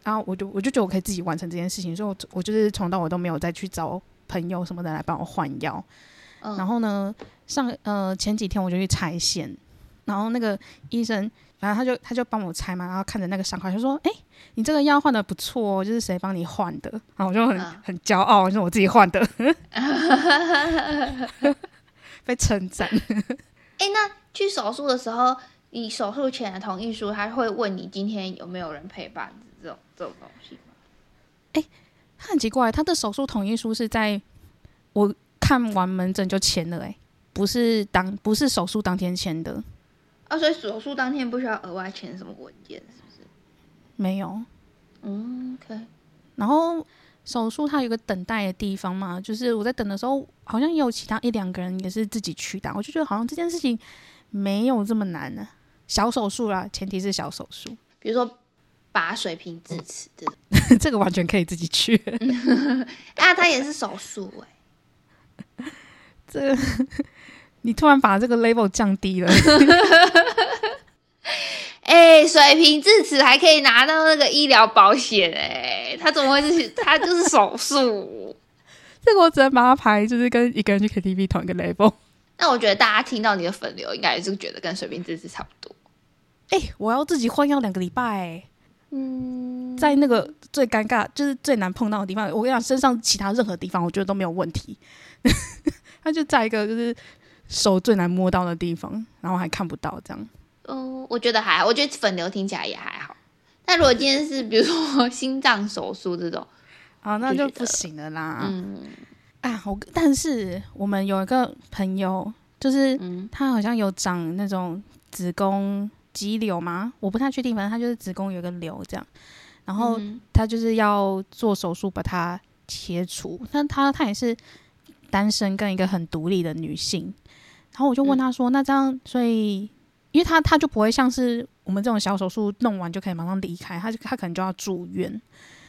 然后我就我就觉得我可以自己完成这件事情，所以我我就是从到我都没有再去找。朋友什么的来帮我换药，然后呢，上呃前几天我就去拆线，然后那个医生，然后他就他就帮我拆嘛，然后看着那个伤口就说：“哎，你这个药换的不错哦，就是谁帮你换的？”然后我就很很骄傲，是我自己换的，被称赞。哎，那去手术的时候，你手术前的同意书，他会问你今天有没有人陪伴这种这种东西吗？哎。他很奇怪，他的手术同意书是在我看完门诊就签了，哎，不是当不是手术当天签的，啊，所以手术当天不需要额外签什么文件，是不是？没有，嗯，OK。然后手术它有个等待的地方嘛，就是我在等的时候，好像也有其他一两个人也是自己去的，我就觉得好像这件事情没有这么难呢，小手术啦，前提是小手术，比如说。拔水平智齿的，这个完全可以自己去。啊，他也是手术哎。这，你突然把这个 level 降低了。哎，水平智齿还可以拿到那个医疗保险哎，他怎么会是？他就是手术。这个我只能把它排，就是跟一个人去 KTV 同一个 level。那我觉得大家听到你的粉流，应该也是觉得跟水平智齿差不多。哎，我要自己换药两个礼拜。嗯，在那个最尴尬，就是最难碰到的地方，我跟你讲，身上其他任何地方，我觉得都没有问题。他就在一个就是手最难摸到的地方，然后还看不到这样。嗯，我觉得还好，我觉得粉瘤听起来也还好。但如果今天是比如说心脏手术这种，啊，那就不行了啦。嗯，啊，我但是我们有一个朋友，就是他好像有长那种子宫。肌瘤吗？我不太确定，反正他就是子宫有个瘤这样，然后他就是要做手术把它切除。但他他也是单身，跟一个很独立的女性。然后我就问他说：“那这样，所以因为他他就不会像是我们这种小手术弄完就可以马上离开，他就他可能就要住院，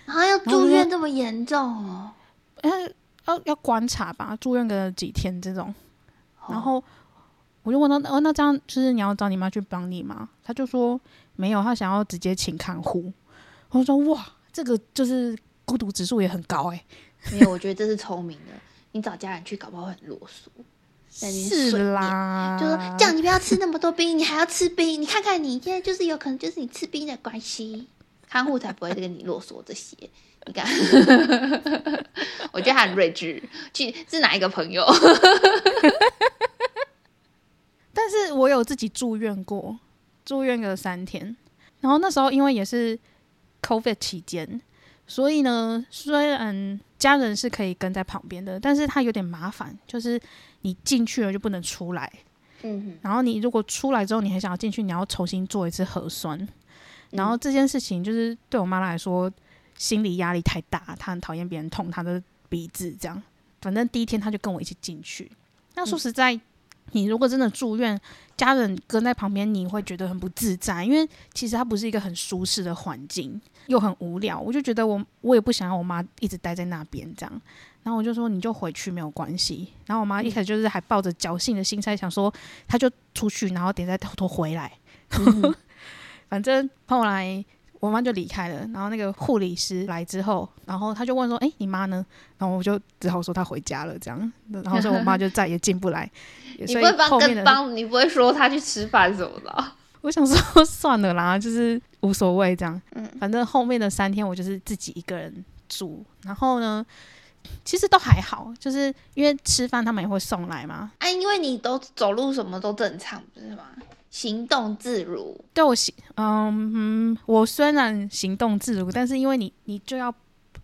然后要住院这么严重哦，要要要观察吧，住院个几天这种。然后我就问他，哦，那这样就是你要找你妈去帮你吗？他就说没有，他想要直接请看护。我说哇，这个就是孤独指数也很高哎。没有，我觉得这是聪明的。你找家人去，搞不好很啰嗦。是啦，就说叫你不要吃那么多冰，你还要吃冰。你看看你现在就是有可能就是你吃冰的关系，看护才不会跟你啰嗦这些。你看，我觉得他很睿智。去是哪一个朋友？我有自己住院过，住院个三天。然后那时候因为也是 COVID 期间，所以呢，虽然家人是可以跟在旁边的，但是他有点麻烦，就是你进去了就不能出来。嗯，然后你如果出来之后，你还想要进去，你要重新做一次核酸。然后这件事情就是对我妈来说，心理压力太大，她很讨厌别人捅她的鼻子，这样。反正第一天她就跟我一起进去。那说实在。你如果真的住院，家人跟在旁边，你会觉得很不自在，因为其实它不是一个很舒适的环境，又很无聊。我就觉得我我也不想要我妈一直待在那边这样，然后我就说你就回去没有关系。然后我妈一开始就是还抱着侥幸的心态想说，她就出去，然后等再偷偷回来。反正后来。我妈就离开了，然后那个护理师来之后，然后他就问说：“哎，你妈呢？”然后我就只好说她回家了，这样。然后说我妈就再也进不来。你不会帮跟帮？你不会说她去吃饭什么的？我想说算了啦，就是无所谓这样。嗯，反正后面的三天我就是自己一个人住。然后呢，其实都还好，就是因为吃饭他们也会送来嘛。哎，因为你都走路什么都正常，不是吗？行动自如，对我行，嗯，我虽然行动自如，但是因为你，你就要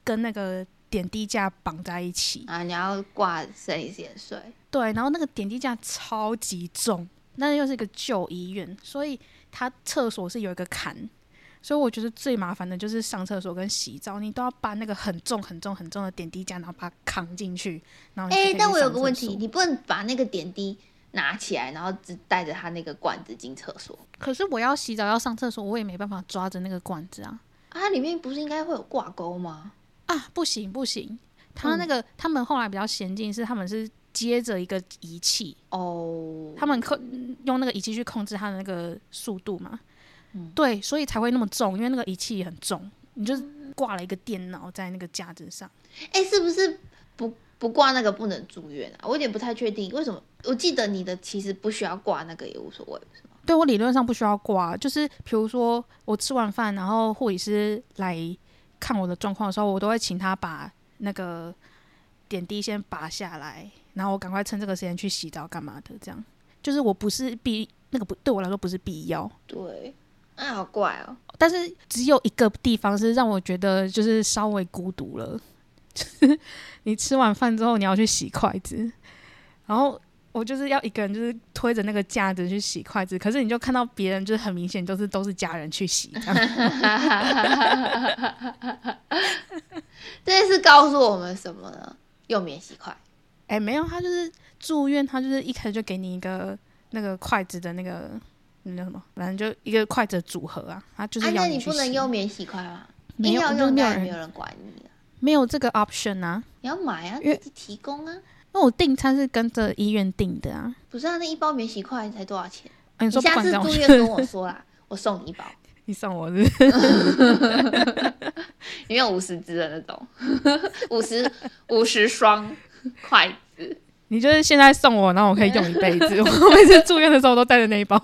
跟那个点滴架绑在一起。啊，你要挂生理盐水，对，然后那个点滴架超级重，那又是一个旧医院，所以它厕所是有一个坎，所以我觉得最麻烦的就是上厕所跟洗澡，你都要搬那个很重很重很重的点滴架，然后把它扛进去，然后哎，但我有个问题，你不能把那个点滴。拿起来，然后只带着他那个管子进厕所。可是我要洗澡要上厕所，我也没办法抓着那个管子啊。它里面不是应该会有挂钩吗？啊，不行不行，他那个他们后来比较先进，是他们是接着一个仪器哦，他们控用那个仪器去控制它的那个速度嘛。嗯，对，所以才会那么重，因为那个仪器很重，你就挂了一个电脑在那个架子上。哎，是不是不？不挂那个不能住院啊，我有点不太确定为什么。我记得你的其实不需要挂那个也无所谓，是吗？对我理论上不需要挂，就是比如说我吃完饭，然后护理师来看我的状况的时候，我都会请他把那个点滴先拔下来，然后我赶快趁这个时间去洗澡干嘛的，这样就是我不是必那个不对我来说不是必要。对，哎，好怪哦。但是只有一个地方是让我觉得就是稍微孤独了。你吃完饭之后，你要去洗筷子，然后我就是要一个人，就是推着那个架子去洗筷子。可是你就看到别人，就是很明显都是都是家人去洗。这是告诉我们什么呢？用免洗筷？哎，没有，他就是住院，他就是一开始就给你一个那个筷子的那个那什么，反正就一个筷子组合啊，他就是要你不能用免洗筷吗？没有，用掉也没有人管你。没有这个 option 啊！你要买啊，自己提供啊。那我订餐是跟着医院订的啊。不是啊，那一包免洗筷才多少钱？你下次住院跟我说啦，我送你一包。你送我是？你有五十支的那种，五十五十双筷子。你就是现在送我，然后我可以用一辈子。我每次住院的时候都带着那一包。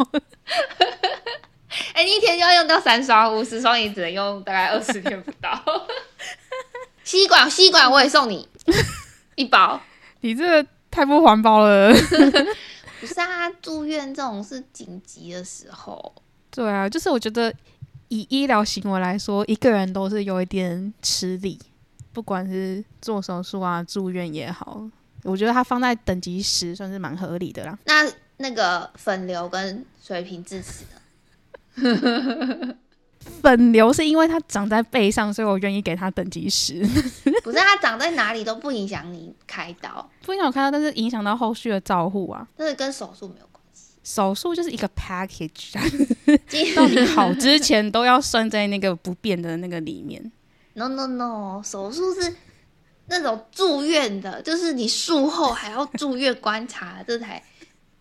哎，你一天就要用到三双，五十双也只能用大概二十天不到。吸管，吸管，我也送你 一包。你这太不环保了。不是啊，住院这种是紧急的时候。对啊，就是我觉得以医疗行为来说，一个人都是有一点吃力，不管是做手术啊、住院也好，我觉得它放在等级十算是蛮合理的啦。那那个粉瘤跟水平智齿 粉瘤是因为它长在背上，所以我愿意给它等级十。不是它长在哪里都不影响你开刀，不影响开刀，但是影响到后续的照护啊。但是跟手术没有关系。手术就是一个 package，啊 到你好之前都要算在那个不变的那个里面。No No No，手术是那种住院的，就是你术后还要住院观察，这才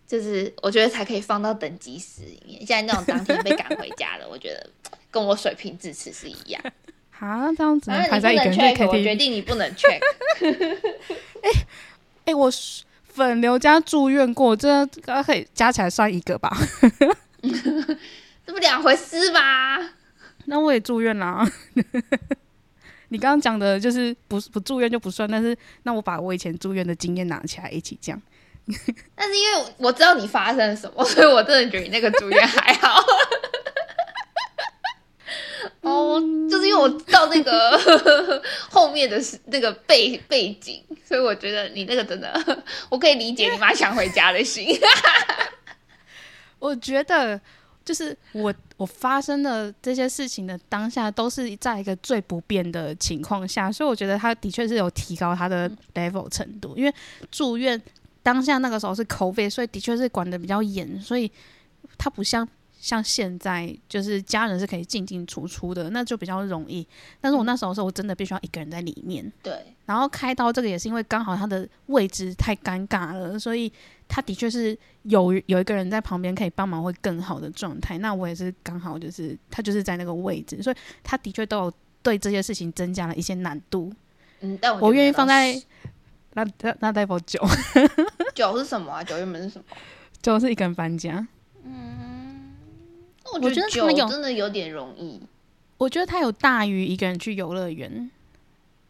就是我觉得才可以放到等级十里面。现在那种当天被赶回家的，我觉得跟我水平智齿是一样。啊，这样子你不 check，我决。定你不能 check。哎、我粉刘家住院过，这个可以加起来算一个吧？这不两回事吧？那我也住院啦。你刚刚讲的就是不不住院就不算，但是那我把我以前住院的经验拿起来一起讲。但是因为我知道你发生了什么，所以我真的觉得你那个住院还好。哦，就是因为我知道那个 后面的是那个背背景，所以我觉得你那个真的，我可以理解你妈想回家的心。我觉得就是我我发生的这些事情的当下，都是在一个最不变的情况下，所以我觉得他的确是有提高他的 level 程度。因为住院当下那个时候是 COVID，所以的确是管的比较严，所以他不像。像现在就是家人是可以进进出出的，那就比较容易。但是我那时候时候我真的必须要一个人在里面，对，然后开刀这个也是因为刚好他的位置太尴尬了，所以他的确是有有一个人在旁边可以帮忙会更好的状态。那我也是刚好就是他就是在那个位置，所以他的确都有对这些事情增加了一些难度。嗯，但我我愿意放在那那那代表九 九是什么啊？九原本是什么？九是一个人搬家，我我觉得他酒真的有点容易，我觉得他有大于一个人去游乐园，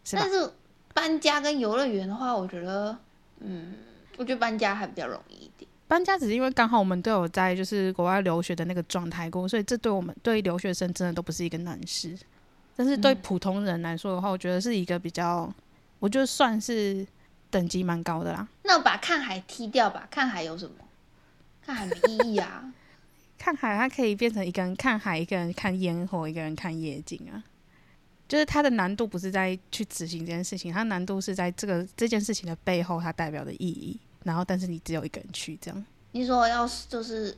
是但？是搬家跟游乐园的话，我觉得，嗯，我觉得搬家还比较容易一点。搬家只是因为刚好我们都有在就是国外留学的那个状态过，所以这对我们对留学生真的都不是一个难事。但是对嗯普通人来说的话，我觉得是一个比较，我觉得算是等级蛮高的啦。那我把看海踢掉吧，看海有什么？看海没意义啊。看海，它可以变成一个人看海，一个人看烟火，一个人看夜景啊。就是它的难度不是在去执行这件事情，它难度是在这个这件事情的背后它代表的意义。然后，但是你只有一个人去，这样你说要是就是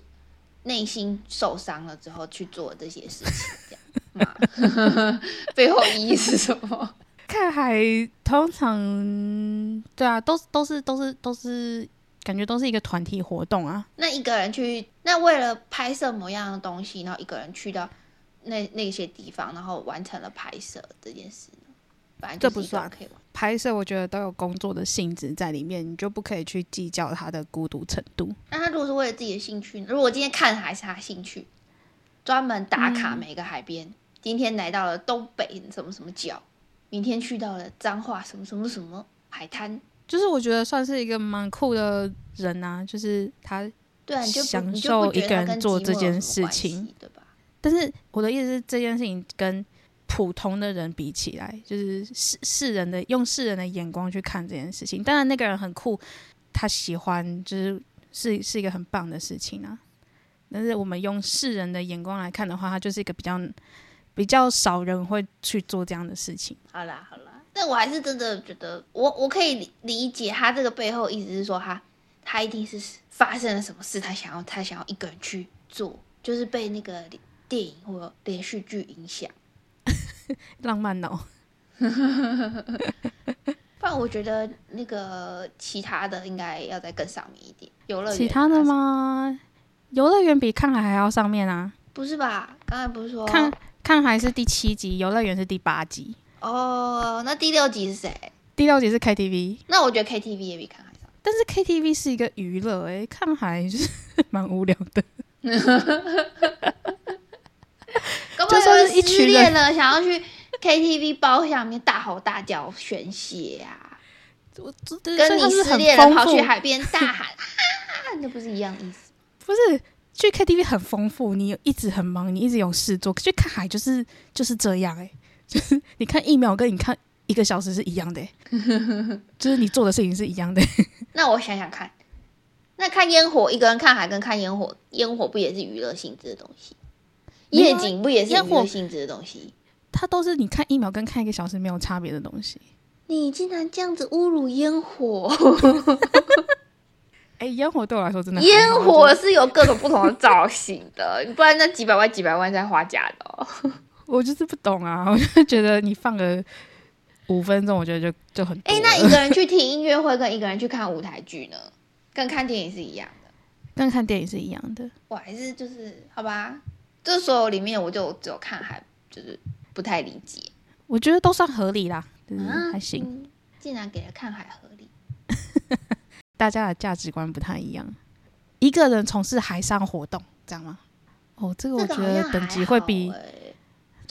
内心受伤了之后去做这些事情，这样吗？背后意义是什么？看海通常对啊，都都是都是都是感觉都是一个团体活动啊。那一个人去，那为了拍摄某样的东西，然后一个人去到那那些地方，然后完成了拍摄这件事？反正这不算可以玩。拍摄我觉得都有工作的性质在里面，你就不可以去计较他的孤独程度。那他如果是为了自己的兴趣呢，如果今天看海是他兴趣，专门打卡每个海边，今天来到了东北什么什么角，明天去到了彰化什么什么什么海滩，就是我觉得算是一个蛮酷的人啊，就是他。对啊，你就不享受一个人觉得他跟做这件寂寞有什么关事情系，对吧？但是我的意思是，这件事情跟普通的人比起来，就是世世人的用世人的眼光去看这件事情。当然，那个人很酷，他喜欢，就是是是一个很棒的事情啊。但是我们用世人的眼光来看的话，他就是一个比较比较少人会去做这样的事情。好啦好啦，但我还是真的觉得，我我可以理理解他这个背后意思是说他他一定是发生了什么事，他想要他想要一个人去做，就是被那个电影或连续剧影响。浪漫哦，不然我觉得那个其他的应该要再更上面一点。游乐园其他的啊？吗？游乐园比看海还要上面啊！不是吧？刚才不是说看看海是第七集，游乐园是第八集，哦？那第六集是谁？第六集是 KTV。那我觉得 KTV 也比看海少。但是 KTV 是一个娱乐，哎，看海就是蛮无聊的。搞不就算好有人是一群人失恋了，想要去 KTV 包厢里面大吼大叫宣泄啊，我跟你失恋了跑去海边大喊啊，那不是一样意思？不是去 KTV 很丰富，你有一直很忙，你一直有事做。去看海就是就是这样，哎，就是你看一秒跟你看一个小时是一样的，哎就是你做的事情是一样的。那我想想看，那看烟火，一个人看海跟看烟火，烟火不也是娱乐性质的东西？夜景不也是娱乐性质的东西？它都是你看一秒跟看一个小时没有差别的东西。你竟然这样子侮辱烟火！哎，烟火对我来说真的烟火是有各种不同的造型的，不然那几百万几百万在花假的、哦。我就是不懂啊，我就觉得你放个五分钟，我觉得就就很哎、了。那一个人去 听音乐会跟一个人去看舞台剧呢，跟看电影是一样的。跟看电影是一样的。我还是就是好吧，这所有里面我就只有看还就是不太理解，我觉得都算合理啦，就是啊还行。嗯竟然给了看海合理。大家的价值观不太一样。一个人从事海上活动，这样吗？哦，这个我觉得等级会比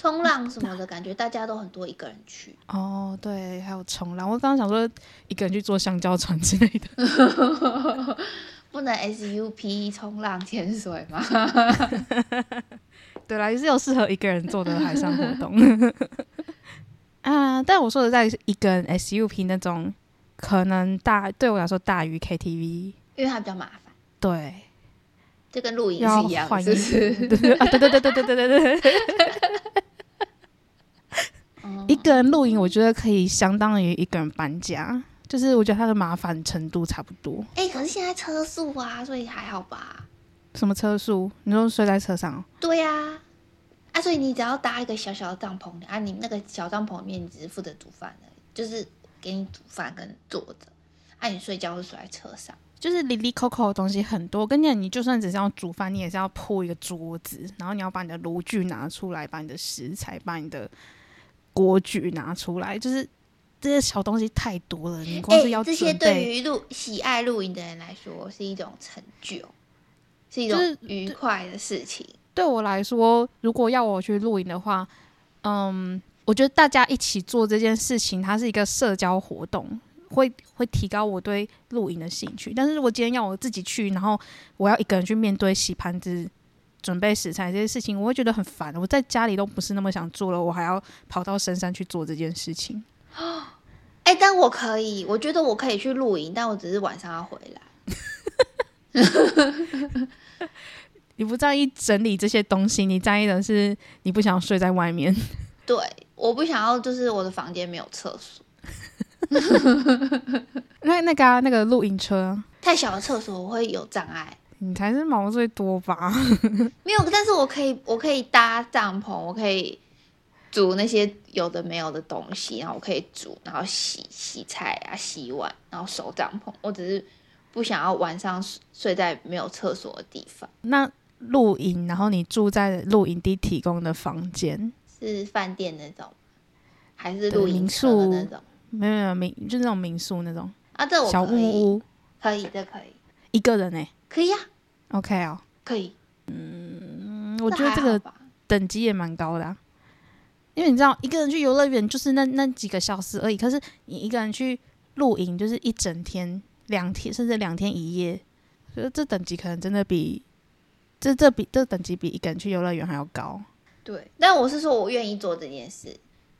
冲浪什么的感觉，大家都很多一个人去。哦，对，还有冲浪。我刚刚想说一个人去坐香蕉船之类的。不能 SUP 冲浪潜水吗？对啦，也是有适合一个人做的海上活动。啊，但我说的在一个人 SUP 那种，可能大对我来说大于 KTV。因为它比较麻烦，对，就跟露营是一样，是不是？啊，对对对对对对对对。嗯一个人露营，我觉得可以相当于一个人搬家，就是我觉得它的麻烦程度差不多。哎、可是现在车速啊，所以还好吧？什么车速？你说睡在车上哦？对呀、啊，所以你只要搭一个小小的帐篷啊，你那个小帐篷里面，你只是负责煮饭的，就是给你煮饭跟坐着，啊，你睡觉是睡在车上。就是里里扣扣的东西很多。我跟你讲，你就算只是要煮饭，你也是要铺一个桌子，然后你要把你的炉具拿出来，把你的食材、把你的锅具拿出来，就是这些小东西太多了。你光是要哎这些，对于露喜爱露营的人来说是一种成就，是一种愉快的事情。对我来说，如果要我去露营的话，嗯，我觉得大家一起做这件事情，它是一个社交活动，会会提高我对露营的兴趣。但是如果今天要我自己去，然后我要一个人去面对洗盘子、准备食材这些事情，我会觉得很烦。我在家里都不是那么想做了，我还要跑到深山去做这件事情。哎、但我可以，我觉得我可以去露营，但我只是晚上要回来。你不在意整理这些东西，你在意的是你不想睡在外面。对，我不想要，就是我的房间没有厕所，那那个、啊、那个露营车，太小的厕所我会有障碍。你才是毛最多吧？没有，但是我可以，我可以搭帐篷，我可以煮那些有的没有的东西，然后我可以煮，然后洗洗菜啊、洗碗，然后收帐篷。我只是不想要晚上睡睡在没有厕所的地方，那露营，然后你住在露营地提供的房间，是饭店那种，还是民露营宿那种没有没有民，就是那种民宿那种啊？这我小可以，木屋，可以，这可以，一个人呢、可以呀、OK 哦，可以。嗯，我觉得这个等级也蛮高的、啊，因为你知道，一个人去游乐园就是那那几个小时而已，可是你一个人去露营就是一整天、两天，甚至两天一夜，所以这等级可能真的比这这比这等级比一个人去游乐园还要高。对，但我是说我愿意做这件事，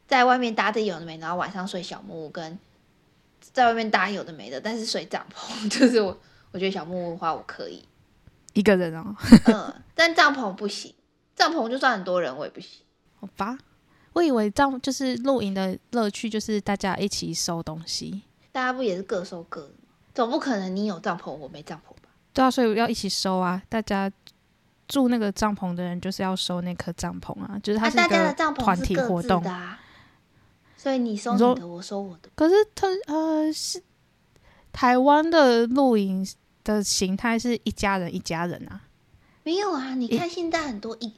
在外面搭的有的没的，然后晚上睡小木屋，跟在外面搭有的没的，但是睡帐篷，就是我我觉得小木屋的话我可以，一个人哦，嗯，但帐篷不行，帐篷就算很多人我也不行。好吧，我以为这样就是露营的乐趣就是大家一起收东西。大家不也是各收各的吗？总不可能你有帐篷我没帐篷吧？对啊，所以要一起收啊！大家住那个帐篷的人就是要收那颗帐篷啊，就是它啊，是一大家的个团体活动。的啊，所以你收你的，我收我的。可是他呃是台湾的露营的形态是一家人一家人啊，没有啊，你看现在很多一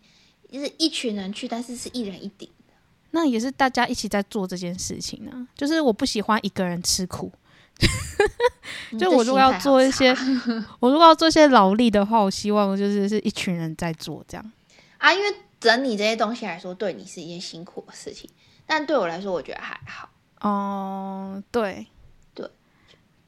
就是一群人去，但是是一人一顶。那也是大家一起在做这件事情啊。就是我不喜欢一个人吃苦，就我如果要做一些我如果要做一些劳力的话，我希望就是是一群人在做这样。啊，因为整理这些东西来说，对你是一件辛苦的事情，但对我来说，我觉得还好。哦，对对，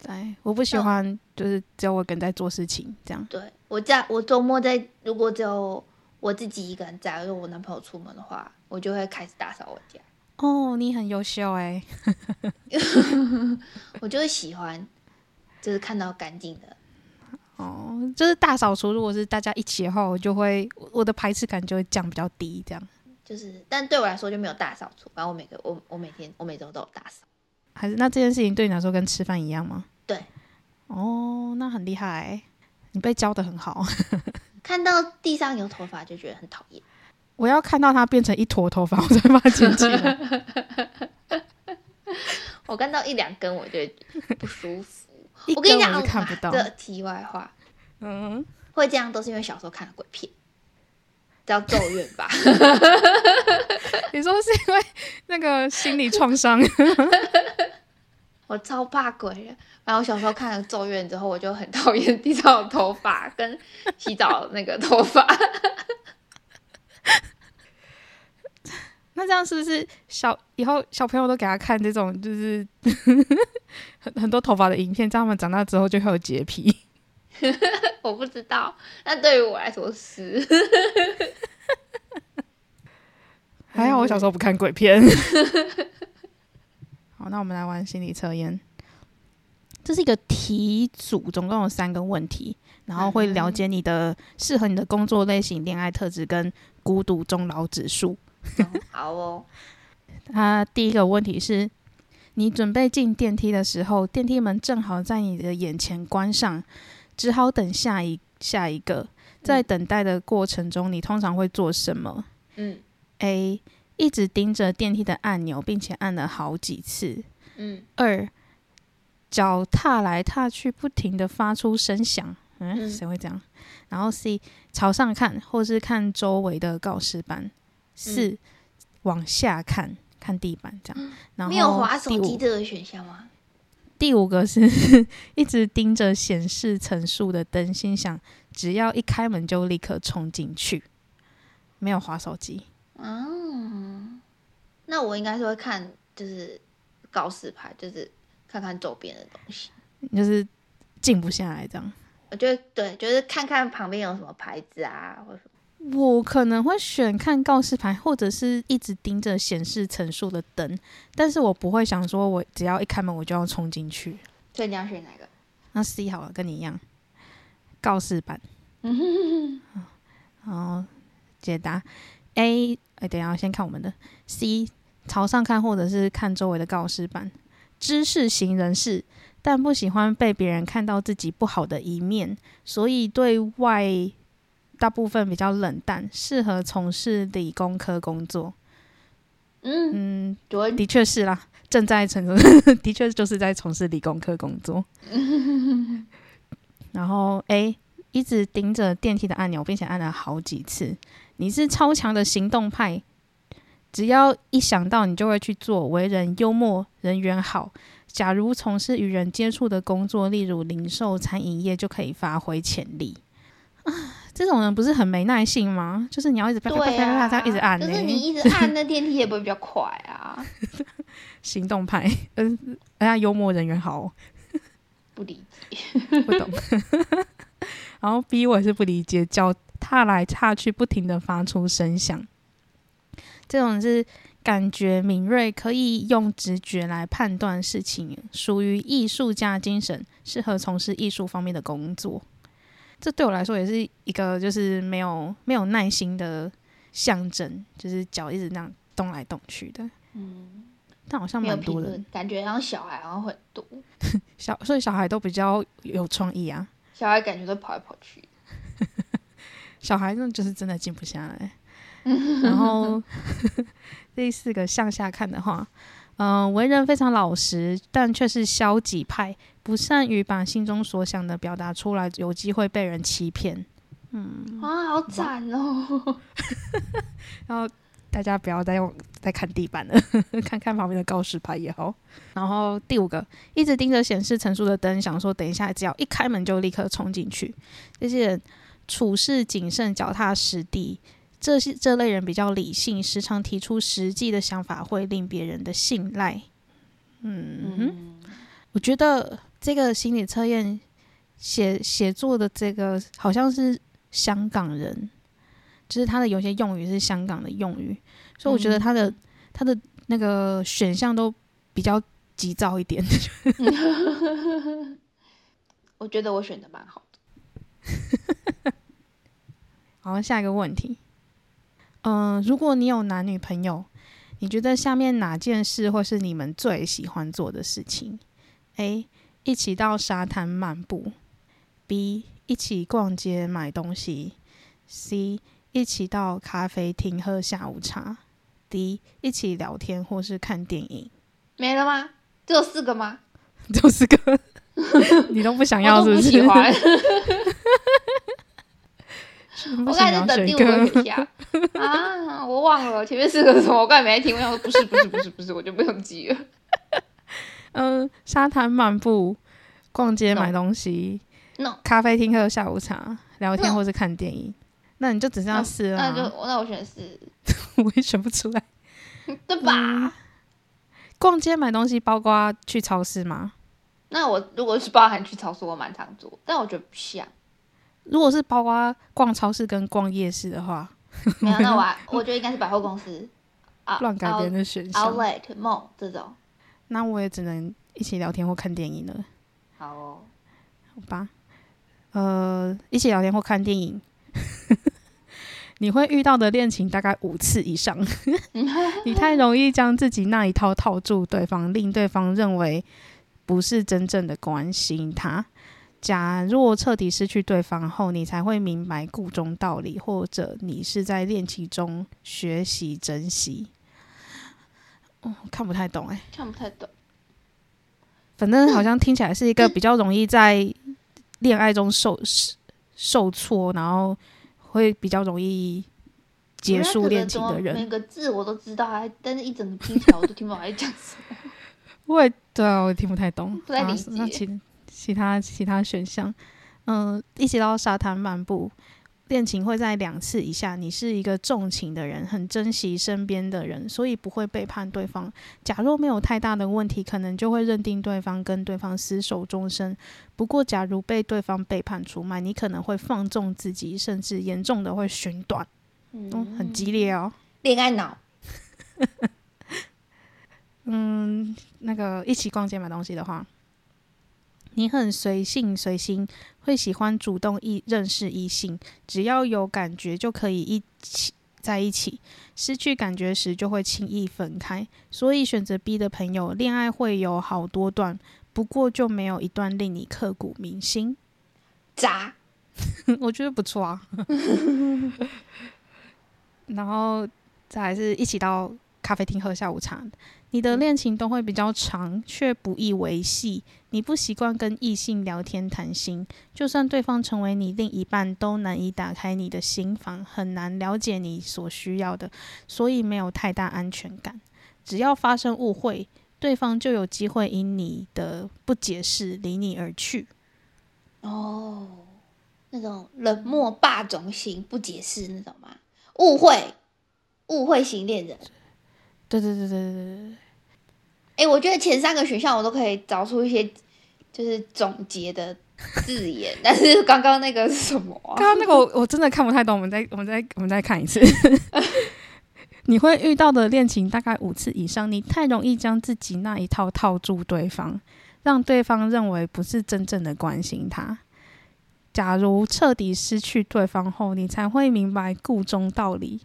对，我不喜欢就是只有我一个人在做事情这样。对我在我周末在，如果只有我自己一个人在，如果我男朋友出门的话，我就会开始打扫我家。哦，你很优秀哎 我就是喜欢，就是看到干净的。哦，就是大扫除，如果是大家一起的话，我就会我的排斥感就会降比较低，这样。就是，但对我来说就没有大扫除。反正我每个我我每天我每周都有打扫。还是那这件事情对你来说跟吃饭一样吗？对。哦，那很厉害，你被教的很好。看到地上有头发就觉得很讨厌。我要看到它变成一坨头发，我才把它捡起来。我看到一两根，我就不舒服。我跟你讲，看不到。的题外话，嗯，会这样都是因为小时候看的鬼片，叫《咒怨》吧？你说是因为那个心理创伤？我超怕鬼的。然后我小时候看了《咒怨》之后，我就很讨厌地上有头发跟洗澡那个头发。那这样是不是小以后小朋友都给他看这种就是 很很多头发的影片，这样他们长大之后就会有洁癖？我不知道，那对于我来说是。还好我小时候不看鬼片。好，那我们来玩心理测验。这是一个题组，总共有三个问题，然后会了解你的适合你的工作类型、恋爱特质跟孤独终老指数。好哦。他第一个问题是：你准备进电梯的时候，电梯门正好在你的眼前关上，只好等下一下一个。在等待的过程中，你通常会做什么？嗯，A 一直盯着电梯的按钮，并且按了好几次。嗯二脚踏来踏去，不停的发出声响。嗯，嗯谁会这样？然后 C 朝上看，或是看周围的告示板。四、往下看，看地板这样。然后没有滑手机这个选项吗？第五个是 一直盯着显示层数的灯，心想只要一开门就立刻冲进去。没有划手机，嗯，那我应该是会看，就是告示牌，就是看看周边的东西。就是静不下来这样。我觉得对，就是看看旁边有什么牌子啊，或者什么。我可能会选看告示牌，或者是一直盯着显示层数的灯，但是我不会想说，我只要一开门我就要冲进去。所以你要选哪个？那 C 好了，跟你一样，告示板。然后解答 A，哎，等一下先看我们的 C，朝上看或者是看周围的告示板。知识型人士，但不喜欢被别人看到自己不好的一面，所以对外大部分比较冷淡，适合从事理工科工作。嗯，嗯，对，的确是啦，正在从 的确就是在从事理工科工作。然后 A 一直盯着电梯的按钮，并且按了好几次。你是超强的行动派，只要一想到你就会去做。为人幽默，人缘好。假如从事与人接触的工作，例如零售、餐饮业，就可以发挥潜力。啊，这种人不是很没耐性吗？就是你要一直啪啪啪啪啪这样一直按、欸，可是你一直按，那电梯也不会比较快啊。行动派，嗯，人家幽默人缘好，不理解。不懂。然后 B 我也是不理解，脚踏来踏去，不停的发出声响。这种是感觉敏锐，可以用直觉来判断事情，属于艺术家精神，适合从事艺术方面的工作。这对我来说也是一个就是没有没有耐心的象征，就是脚一直那样动来动去的。嗯，但好像蛮多的，感觉好像小孩好像很多，小，所以小孩都比较有创意啊。小孩感觉都跑来跑去。小孩那就是真的静不下来。然后 第四个向下看的话，嗯、为人非常老实，但却是消极派，不善于把心中所想的表达出来，有机会被人欺骗。嗯啊，好惨哦！然后大家不要再用再看地板了，看看旁边的告示牌也好。然后第五个，一直盯着显示层数的灯，想说等一下只要一开门就立刻冲进去。这些人处事谨慎、脚踏实地，这些这类人比较理性，时常提出实际的想法，会令别人的信赖。嗯，嗯，我觉得这个心理测验写写作的这个好像是香港人，就是他的有些用语是香港的用语，所以我觉得他的、他的那个选项都比较急躁一点。我觉得我选的蛮好的。好，下一个问题，嗯、如果你有男女朋友，你觉得下面哪件事会是你们最喜欢做的事情？A. 一起到沙滩漫步 B 一起逛街买东西，C 一起到咖啡厅喝下午茶，D 一起聊天或是看电影。没了吗？只有四个吗？就是个 你都不想要，是不是？喜欢。我刚才想要选一在等第五个个选项啊，我忘了前面四个是什么，我刚才没听，我想说不是不是不是不是，我就不用记了。嗯，沙滩漫步、逛街买东西、No，咖啡厅喝下午茶、聊天或是看电影。那你就只剩下四了、那就啊，那我选四，我也选不出来。对吧？嗯逛街买东西包括去超市吗？那我如果是包含去超市，我蛮常做，但我觉得不像。如果是包括逛超市跟逛夜市的话，没有，那我还 我觉得应该是百货公司啊，乱改编的选项，Outlet Mall 这种。那我也只能一起聊天或看电影了，好哦，好吧？呃，一起聊天或看电影，你会遇到的恋情大概五次以上。你太容易将自己那一套套住对方，令对方认为不是真正的关心他。假若彻底失去对方后，你才会明白故中道理，或者你是在恋情中学习珍惜。哦，看不太懂哎、看不太懂。反正好像听起来是一个比较容易在恋爱中受受挫，然后会比较容易结束恋情的人每。个字我都知道，还但是一整个听起来我都听不懂他在讲什么。我也对啊，我也听不太懂。不太理然后那解其其他其他选项，嗯，一起到沙滩漫步，恋情会在两次以下。你是一个重情的人，很珍惜身边的人，所以不会背叛对方。假若没有太大的问题，可能就会认定对方跟对方厮守终身。不过，假如被对方背叛出卖，你可能会放纵自己，甚至严重的会寻短。嗯，很激烈哦。恋爱脑，嗯，那个一起逛街买东西的话，你很随性随心，会喜欢主动异认识异性，只要有感觉就可以一起在一起，失去感觉时就会轻易分开。所以选择 B 的朋友，恋爱会有好多段，不过就没有一段令你刻骨铭心。渣，我觉得不错啊。然后再来是一起到咖啡厅喝下午茶。你的恋情都会比较长，却不易维系。你不习惯跟异性聊天谈心，就算对方成为你另一半，都难以打开你的心房，很难了解你所需要的，所以没有太大安全感。只要发生误会，对方就有机会因你的不解释离你而去。哦，那种冷漠霸总型不解释那种吗？误会，误会型恋人。对对对对对对对。哎、我觉得前三个选项我都可以找出一些就是总结的字眼，但是刚刚那个是什么啊？刚刚那个我我真的看不太懂，我们再我们再我们再看一次。你会遇到的恋情大概五次以上，你太容易将自己那一套套住对方，让对方认为不是真正的关心他。假如彻底失去对方后，你才会明白故中道理，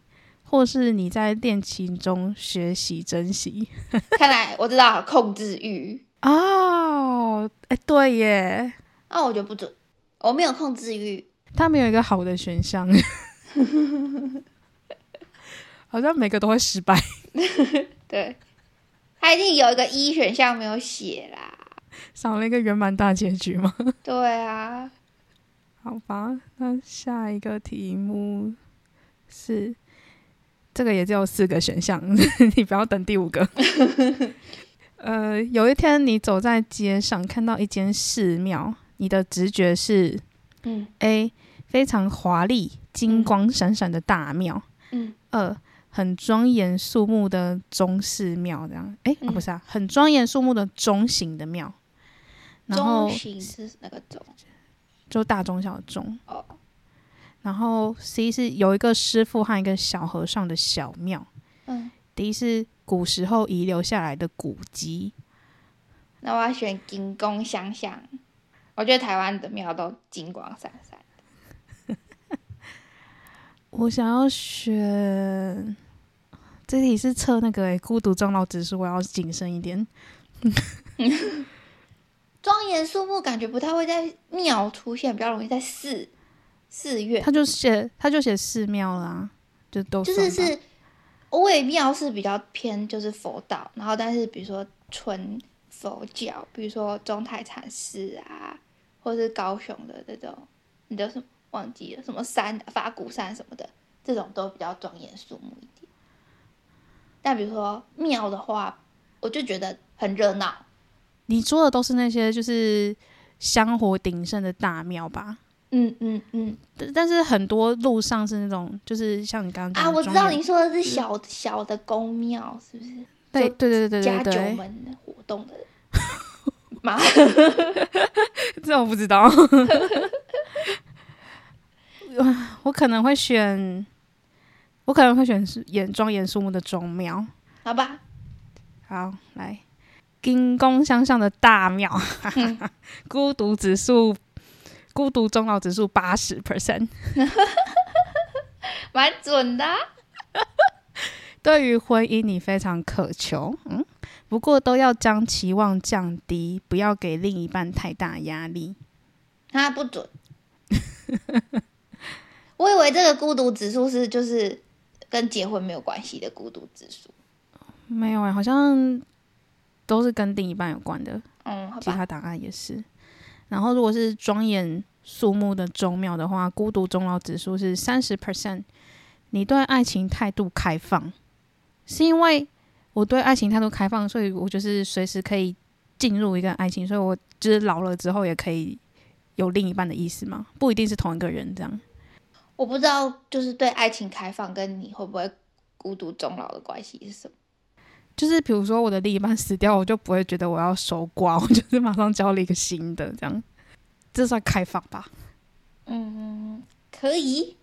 或是你在恋情中学习珍惜。看来我知道控制欲，哦，哎，对耶，那、我觉得不准，我没有控制欲。他没有一个好的选项 好像每个都会失败。对，他一定有一个一选项没有写啦。少了一个圆满大结局吗？对啊，好吧，那下一个题目是这个也只有四个选项，你不要等第五个。呃，有一天你走在街上，看到一间寺庙，你的直觉是嗯。A 非常华丽、金光闪闪的大庙，嗯二很庄严肃穆的中式庙，这样，诶，不是啊，很庄严肃穆的中型的庙，然后中型是那个中。就大中小的中，哦，然后 C 是有一个师傅和一个小和尚的小庙嗯，，D 是古时候遗留下来的古迹。那我要选金光相向。我觉得台湾的庙都金光闪闪。我想要选，这题是测那个、欸、孤独终老指数，我要谨慎一点。庄严肃穆感觉不太会在庙出现，比较容易在寺寺院。他就写他就写寺庙啦，就都就是是，我以为庙是比较偏就是佛道，然后但是比如说纯佛教，比如说中泰禅寺啊，或是高雄的这种，你叫什么忘记了？什么山法鼓山什么的，这种都比较庄严肃穆一点。但比如说庙的话，我就觉得很热闹。你说的都是那些就是香火鼎盛的大庙吧？嗯嗯嗯。但但是很多路上是那种，就是像你刚刚啊，我知道你说的是小小的宫庙，是不是？对对对对对加九对对，门的活动的。吗？这我不知道。我可能会选，我可能会选是演庄严肃穆的庄庙。好吧，好，来，金宫相向的大庙，嗯。孤独指数，孤独终老指数八十 percent。蛮准的啊、对于婚姻，你非常渴求，嗯，不过都要将期望降低，不要给另一半太大压力。他不准。我以为这个孤独指数是就是跟结婚没有关系的孤独指数。没有哎、好像都是跟另一半有关的，嗯，好吧，其他答案也是。然后，如果是庄严肃穆的宗庙的话，孤独终老指数是三十 percent。你对爱情态度开放，是因为我对爱情态度开放，所以我就是随时可以进入一个爱情，所以我就是老了之后也可以有另一半的意思吗？不一定是同一个人这样。我不知道就是对爱情开放跟你会不会孤独终老的关系是什么。就是比如说我的另一半死掉，我就不会觉得我要守寡，我就是马上交了一个新的，这样，这算开放吧？嗯，可以。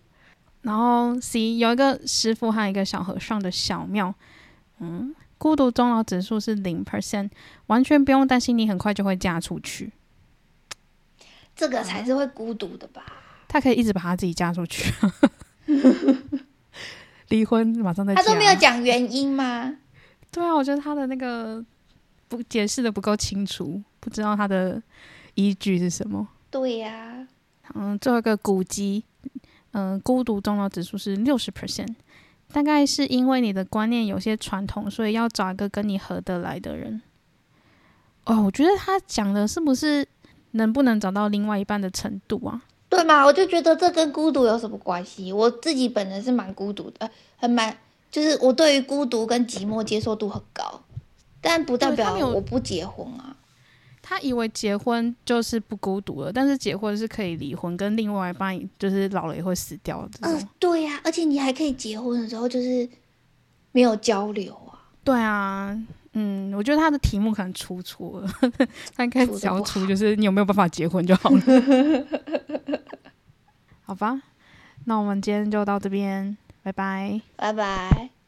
然后 C 有一个师傅和一个小和尚的小庙，嗯，孤独终老指数是零 percent，完全不用担心你很快就会嫁出去，这个才是会孤独的吧？他可以一直把他自己嫁出去，离婚马上再嫁。他都没有讲原因吗？对啊，我觉得他的那个不解释的不够清楚，不知道他的依据是什么。对呀、嗯，最后一个古籍，嗯、孤独终老指数是六十 percent，大概是因为你的观念有些传统，所以要找一个跟你合得来的人。哦，我觉得他讲的是不是能不能找到另外一半的程度啊？对嘛？我就觉得这跟孤独有什么关系？我自己本人是蛮孤独的，呃很蛮，就是我对于孤独跟寂寞接受度很高，但不代表我不结婚啊。他以为结婚就是不孤独了，但是结婚是可以离婚，跟另外一半就是老了也会死掉的嗯、种。对呀、而且你还可以结婚的时候就是没有交流啊。对啊，嗯，我觉得他的题目可能出错了，他应该只要出就是你有没有办法结婚就好了。好吧，那我们今天就到这边，拜拜。拜拜。